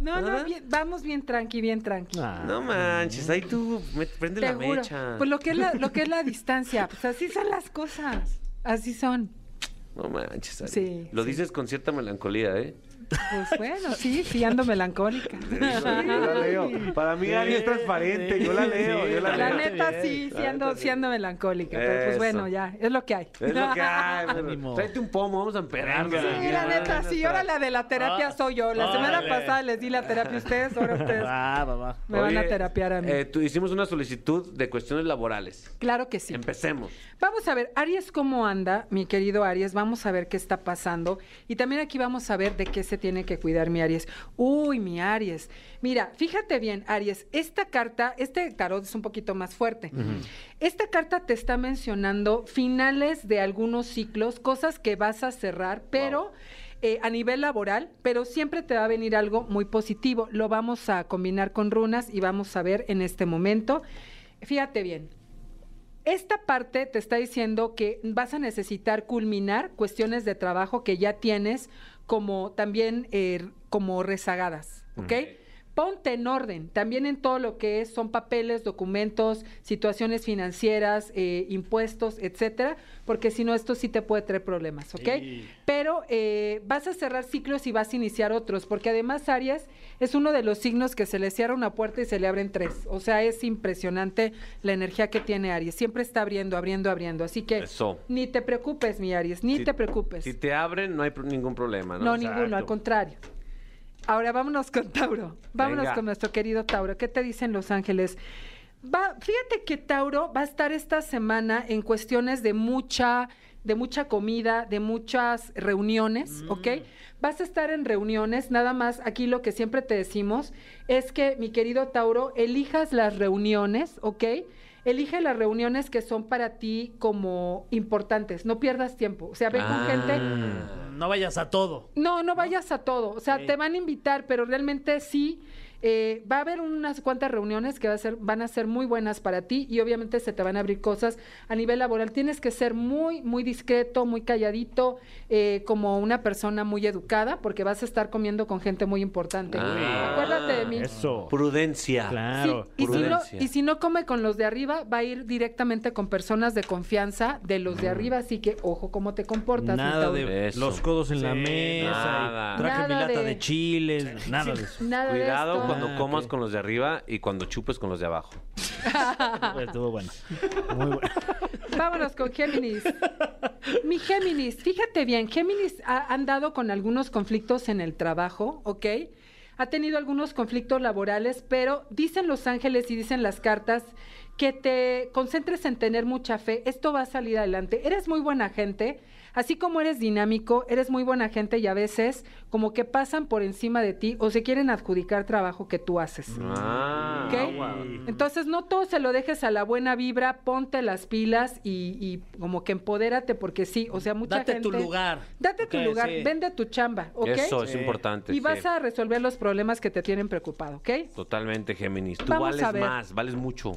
no, ¿Nada? no, bien- vamos bien tranqui, bien tranqui. Ah. No manches, ahí tú me- prende Te la juro. mecha. Pues lo que es la, lo que es la distancia, pues así son las cosas. Así son. No manches, Ari. Sí, Lo sí. dices con cierta melancolía, ¿eh? Pues bueno, sí, sí ando melancólica. Yo la leo. Para mí Ari es transparente, yo la leo, yo la, La leo. neta sí, sí ando, sí ando melancólica, pero pues bueno, ya, es lo que hay. Es lo que hay. Tráete un pomo, vamos a. Venga. Sí, la neta, sí, ahora la de la terapia Ah, soy yo. La semana pasada les di la terapia a ustedes, ahora ustedes Ah, va, va. me van a terapiar a mí. Eh, tú- hicimos una solicitud de cuestiones laborales. Claro que sí. Empecemos. Vamos a ver, Aries, ¿cómo anda, mi querido Aries? Vamos a ver qué está pasando. Y también aquí vamos a ver de qué se tiene que cuidar mi Aries. Uy, mi Aries. Mira, fíjate bien, Aries, esta carta, este tarot es un poquito más fuerte. Esta carta te está mencionando finales de algunos ciclos, cosas que vas a cerrar, pero... eh, a nivel laboral, pero siempre te va a venir algo muy positivo. Lo vamos a combinar con runas y vamos a ver en este momento. Fíjate bien, esta parte te está diciendo que vas a necesitar culminar cuestiones de trabajo que ya tienes como también eh, como rezagadas, ¿ok? Ponte en orden, también en todo lo que es, son papeles, documentos, situaciones financieras, eh, impuestos, etcétera, porque si no, esto sí te puede traer problemas, ¿ok? Sí. Pero eh, vas a cerrar ciclos y vas a iniciar otros, porque además Aries es uno de los signos que se le cierra una puerta y se le abren tres. O sea, es impresionante la energía que tiene Aries. Siempre está abriendo, abriendo, abriendo. Así que Eso. ni te preocupes, mi Aries, ni Si- te preocupes. Si te abren, no hay ningún problema, ¿no? no, ninguno, al contrario. Ahora vámonos con Tauro. Vámonos Venga. con nuestro querido Tauro. ¿Qué te dicen Los Ángeles? Va, fíjate que Tauro va a estar esta semana en cuestiones de mucha, de mucha comida, de muchas reuniones, ¿ok? Vas a estar en reuniones, nada más aquí lo que siempre te decimos es que, mi querido Tauro, elijas las reuniones, ¿ok? Elige las reuniones que son para ti como importantes, no pierdas tiempo. O sea, ve con Ah. gente No vayas a todo. no, no vayas a todo. O sea, te van a invitar, pero realmente sí Eh, va a haber unas cuantas reuniones que va a ser, van a ser muy buenas para ti y obviamente se te van a abrir cosas a nivel laboral. Tienes que ser muy, muy discreto, muy calladito, eh, como una persona muy educada, porque vas a estar comiendo con gente muy importante. Ah. Acuérdate de mí. Eso. Prudencia. Claro. Sí, y, si no, Prudencia. y si no come con los de arriba, va a ir directamente con personas de confianza de los de arriba, así que ojo cómo te comportas. mi Nada de Eso. los codos en la mesa, nada. traje mi Nada lata de- de, chiles, nada de eso. Nada de Cuidado esto. Cuando Ah, comas con los de arriba y cuando chupes con los de abajo. Estuvo bueno. Muy bueno. Vámonos con Géminis. Mi Géminis, fíjate bien, Géminis ha andado con algunos conflictos en el trabajo, ¿ok? Ha tenido algunos conflictos laborales, pero dicen los ángeles y dicen las cartas que te concentres en tener mucha fe. Esto va a salir adelante. Eres muy buena gente, así como eres dinámico, eres muy buena gente y a veces como que pasan por encima de ti o se quieren adjudicar trabajo que tú haces. Ah, ¿Ok? agua. Entonces no todo se lo dejes a la buena vibra, ponte las pilas y, y como que empodérate porque sí, o sea, mucha Date gente... tu lugar. Date tu lugar, sí. vende tu chamba, ¿ok? Eso es Sí. importante. Y sí. vas a resolver los problemas que te tienen preocupado, ¿ok? Totalmente, Géminis. Tú Vamos vales más, vales mucho.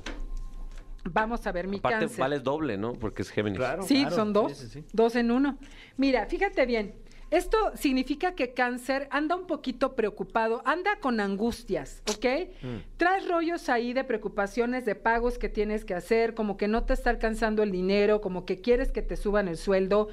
Vamos a ver mi Aparte, cáncer. vales doble, ¿no? Porque es Géminis. Sí, claro. son dos. Sí, sí, sí. Dos en uno. Mira, fíjate bien. Esto significa que cáncer anda un poquito preocupado, anda con angustias, ¿ok? Traes rollos ahí de preocupaciones, de pagos que tienes que hacer, como que no te está alcanzando el dinero, como que quieres que te suban el sueldo.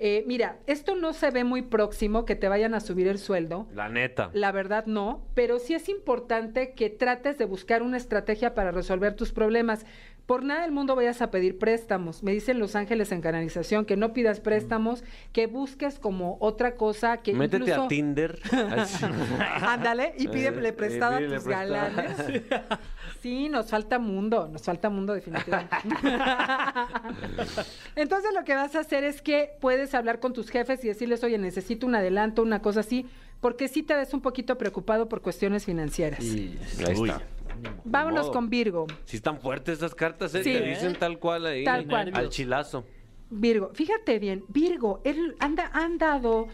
Eh, mira, esto no se ve muy próximo, que te vayan a subir el sueldo. La neta. La verdad no, pero sí es importante que trates de buscar una estrategia para resolver tus problemas. Por nada del mundo vayas a pedir préstamos. Me dicen los ángeles en canalización que no pidas préstamos, que busques como otra cosa que Métete incluso... a Tinder. Ándale y pídele Eh, prestado a pídele tus prestado. galanes. Sí, nos falta mundo, nos falta mundo definitivamente. Entonces lo que vas a hacer es que puedes hablar con tus jefes y decirles, oye, necesito un adelanto, una cosa así, porque sí te ves un poquito preocupado por cuestiones financieras. Ahí está. Vámonos modo. con Virgo. Si están fuertes estas cartas, ¿eh? Sí. Te dicen tal cual ahí. Tal cual. Al chilazo. Virgo, fíjate bien, Virgo, él anda, ha andado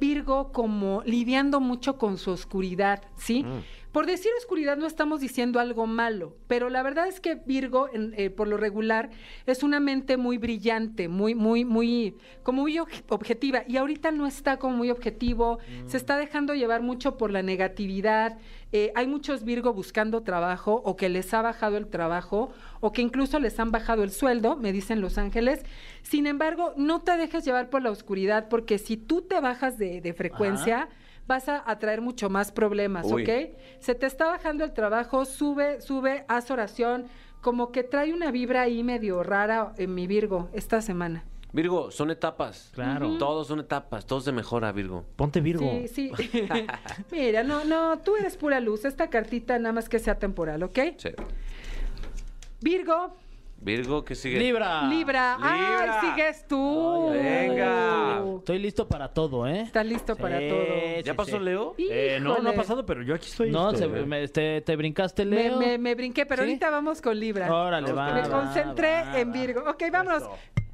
Virgo como lidiando mucho con su oscuridad, ¿sí? Por decir oscuridad no estamos diciendo algo malo, pero la verdad es que Virgo, en- eh, por lo regular, es una mente muy brillante, muy, muy, muy, como muy obje- objetiva. Y ahorita no está como muy objetivo, se está dejando llevar mucho por la negatividad. Eh, hay muchos Virgo buscando trabajo o que les ha bajado el trabajo o que incluso les han bajado el sueldo, me dicen los ángeles. Sin embargo, no te dejes llevar por la oscuridad porque si tú te bajas de, de frecuencia, vas a atraer mucho más problemas, Uy. ¿ok? Se te está bajando el trabajo, sube, sube, haz oración, como que trae una vibra ahí medio rara en mi Virgo esta semana. Virgo, son etapas. Claro. Todos son etapas. Todo se mejora, Virgo. Ponte Virgo. Sí, sí. Mira, no, no, tú eres pura luz. Esta cartita nada más que sea temporal, ¿ok? Sí. Virgo, Virgo, ¿qué sigue? Libra. Libra. Libra. ¡Ay, sigues tú! Venga. Estoy listo para todo, ¿eh? Estás listo para Sí, todo. ¿Ya sí, pasó sí. Leo? Eh, no, no ha Híjole. pasado, pero yo aquí estoy. No, se- me- te, te brincaste, Me, Leo. me- me brinqué, pero ¿Sí? ahorita vamos con Libra. Órale, Vamos va. me concentré va, en va. Virgo. Ok, vámonos.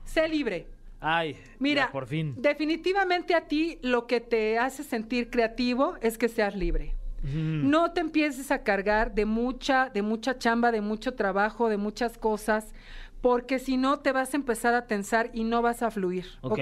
Sé libre. Ay, Mira, Ya, por fin. definitivamente a ti lo que te hace sentir creativo es que seas libre. Mm. No te empieces a cargar de mucha, de mucha chamba, de mucho trabajo, de muchas cosas, porque si no te vas a empezar a tensar y no vas a fluir, ¿ok?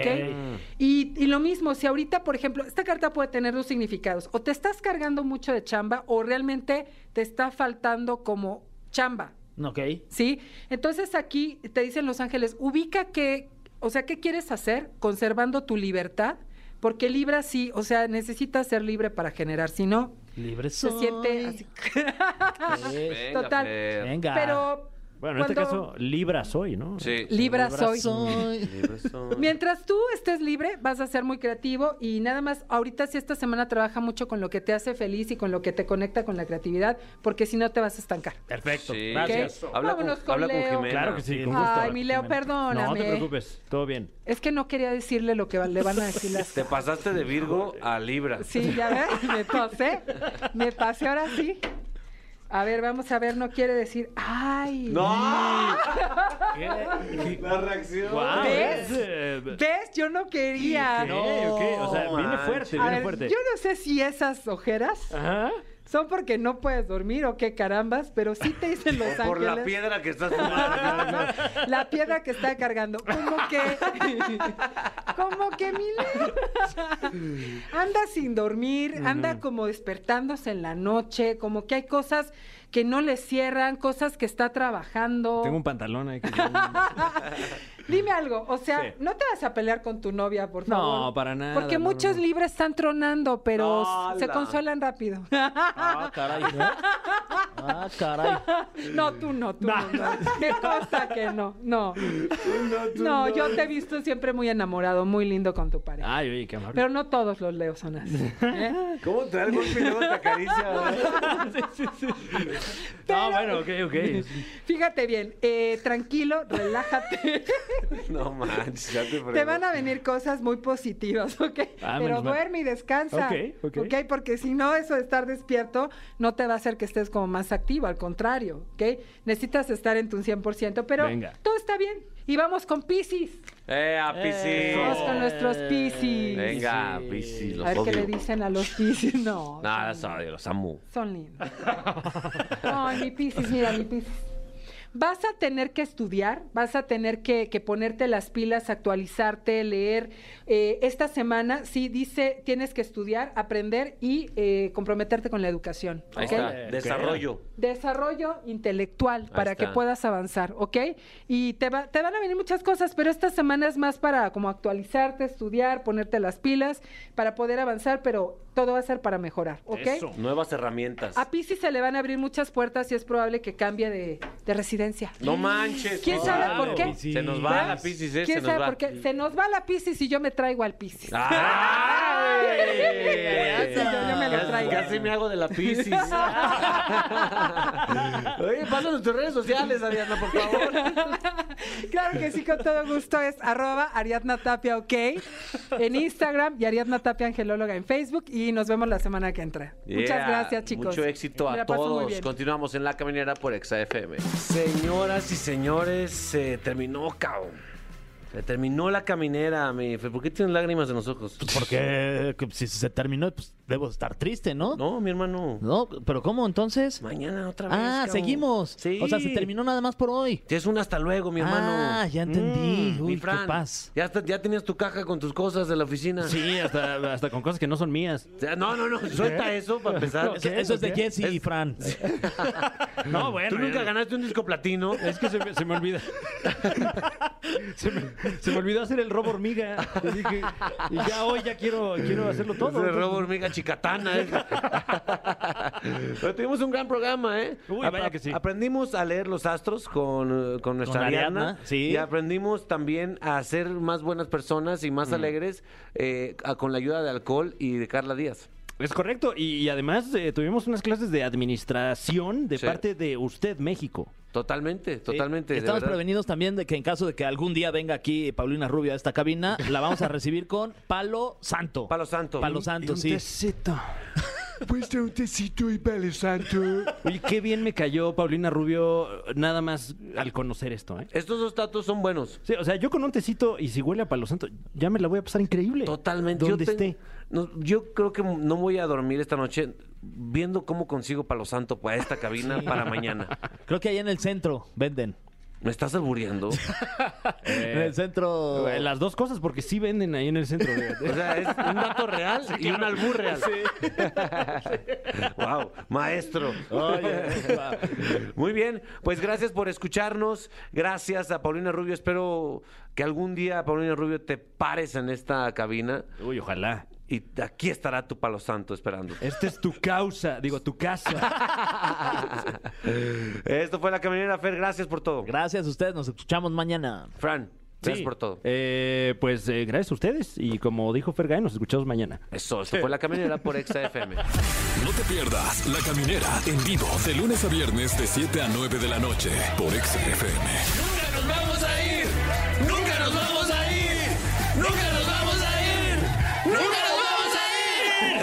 Y, y lo mismo, si ahorita, por ejemplo, esta carta puede tener dos significados, o te estás cargando mucho de chamba o realmente te está faltando como chamba, ok. ¿sí? Entonces aquí te dicen los ángeles, ubica que, o sea, ¿qué quieres hacer conservando tu libertad? Porque Libra sí, o sea, necesitas ser libre para generar, si no, Libre se soy. siente así. Venga, Total. Venga. Pero Bueno, en este caso, Libra soy, ¿no? Sí. Libra soy. Libre soy. Mientras tú estés libre, vas a ser muy creativo y nada más, ahorita sí esta semana trabaja mucho con lo que te hace feliz y con lo que te conecta con la creatividad, porque si no te vas a estancar. Perfecto. Sí. Gracias. Ok. Habla, Vámonos con, con habla con Leo. Jimena. Claro que sí, con gusto. Ay, mi Leo, perdóname. No te preocupes, todo bien. Es que no quería decirle lo que le van a decir las Te pasaste de Virgo a Libra. Sí, ya ves, me pasé. Me pasé ahora sí. A ver, vamos a ver, no quiere decir, ay. ¡No! ¿Qué? La reacción. Guau, ¿Ves? es, eh, ¿Ves? Yo no quería. ¿Qué? ¿Qué? O sea, No viene fuerte, A viene ver, fuerte. yo no sé si esas ojeras Ajá. son porque no puedes dormir o qué carambas, pero sí te dicen Los Por Ángeles. la piedra que estás fumando. La piedra que está cargando. Como que. Como que Mile. Anda sin dormir, anda como despertándose en la noche, como que hay cosas que no le cierran, cosas que está trabajando. Tengo un pantalón ahí. Que... Dime algo, o sea, Sí. no te vas a pelear con tu novia, por No, favor. para nada, Porque no, muchos no. libros están tronando, pero se consuelan rápido. Ah, caray. Ah, caray. No, tú no, tú no. no. Me consta que no, no. No, yo te he visto siempre muy enamorado, muy lindo con tu pareja. Ay, oye, qué amable. Pero no todos los leos son así. ¿eh? ¿Cómo te da el golpe y luego te acaricia? No, bueno, ok, ok. Fíjate bien, eh, tranquilo, relájate. No manches, ya te fregó. Te van a venir cosas muy positivas, ¿ok? Ah, Pero duerme y descansa. Ok, ok. Porque si no, eso de estar despierto no te va a hacer que estés como más activo, al contrario, ¿ok? Necesitas estar en tu 100%, pero Venga. todo está bien. Y vamos con Piscis. Eh, a Piscis. Vamos con nuestros Piscis. Venga, Piscis, los A ver qué odio. le dicen a los Piscis. No. Nada, son, sorry, los amo. son lindos. Ay, mi Piscis, mira, mi Piscis. Vas a tener que estudiar, vas a tener que, que ponerte las pilas, actualizarte, leer. Eh, esta semana, sí, dice, tienes que estudiar, aprender y eh, comprometerte con la educación. Ahí ¿ok? está, desarrollo. Desarrollo intelectual para que puedas avanzar, ¿ok? Y te, va- te van a venir muchas cosas, pero esta semana es más para como actualizarte, estudiar, ponerte las pilas, para poder avanzar, pero todo va a ser para mejorar, ¿ok? Eso. Nuevas herramientas. A Pisces se le van a abrir muchas puertas y es probable que cambie de, de residencia. No manches. ¿Quién no. sabe por qué? Piscis. Se nos va ¿Verdad? la Piscis, ¿eh? ¿Quién Se nos sabe va. por qué? Se nos va la Pisces y yo me traigo al Pisces. ¡Ay! Sí, yo- yo me lo Casi- traigo. Casi me hago de la Piscis. Oye, pásanos tus redes sociales, Ariana, por favor. Claro que sí, con todo gusto es arroba Ariadna Tapia OK en Instagram y Ariadna Tapia Angelóloga en Facebook y nos vemos la semana que entra. Muchas gracias, chicos. Mucho éxito a todos. Continuamos en La Caminera por Exa FM. Señoras y señores, se terminó, cabrón. Se terminó la caminera, mi Fer. ¿Por qué tienes lágrimas en los ojos? Porque que si se terminó, pues debo estar triste, ¿no? No, mi hermano. No, pero ¿cómo entonces? Mañana otra vez. Ah, cabrón. seguimos. Sí. O sea, se terminó nada más por hoy. Es un hasta luego, mi hermano. Ah, ya entendí. Mm, Uy, mi qué paz. Ya, está- ya tenías tu caja con tus cosas de la oficina. Sí, hasta, hasta con cosas que no son mías. O sea, No, no, no. Suelta eso para empezar. Eso, eso es de Jesse y Es- Fran. No, bueno. Tú nunca ganaste un disco platino. Es que se me, se me olvida. se, me, se me olvidó hacer el robo hormiga. Y, dije, y ya hoy ya quiero, quiero hacerlo todo. Ese robo hormiga chicatana. ¿eh? Pero tuvimos un gran programa, ¿eh? Uy, vaya que sí. Aprendimos a leer los astros con, con nuestra Con Ariadna. Ariadna, sí. Y aprendimos también a ser más buenas personas y más alegres eh, a- con la ayuda de alcohol y de Carla Díaz. Es correcto. Y, y además eh, tuvimos unas clases de administración de Sí. parte de usted, México. Totalmente, totalmente. de Estamos verdad. prevenidos también de que en caso de que algún día venga aquí Paulina Rubio a esta cabina, la vamos a recibir con Palo Santo. Palo Santo. Palo Santo, sí. Pues un tecito y palo santo. Oye, qué bien me cayó Paulina Rubio nada más al conocer esto, ¿eh? Estos dos datos son buenos. Sí, o sea, yo con un tecito y si huele a palo santo, ya me la voy a pasar increíble. Totalmente. Donde yo, ten- esté. no, yo creo que no voy a dormir esta noche viendo cómo consigo palo santo para esta cabina para mañana. Creo que allá en el centro venden. ¿Me estás albureando? en el centro. Eh, Las dos cosas, porque sí venden ahí en el centro. O sea, es un dato real y un albur real. wow, maestro. Muy bien, pues gracias por escucharnos. Gracias a Paulina Rubio. Espero que algún día, Paulina Rubio, te pares en esta cabina Uy, ojalá. Y aquí estará tu palo santo esperando. Esta es tu causa, digo, tu casa. Esto fue La Caminera Fer. Gracias por todo. Gracias a ustedes, nos escuchamos mañana. Fran, gracias Sí. por todo. Eh, pues eh, gracias a ustedes y como dijo Fergay, nos escuchamos mañana. Eso, esto fue La Caminera por Exa FM. No te pierdas La Caminera en vivo de lunes a viernes de 7 a 9 de la noche por Exa FM. ¡Nunca nos vamos a ir!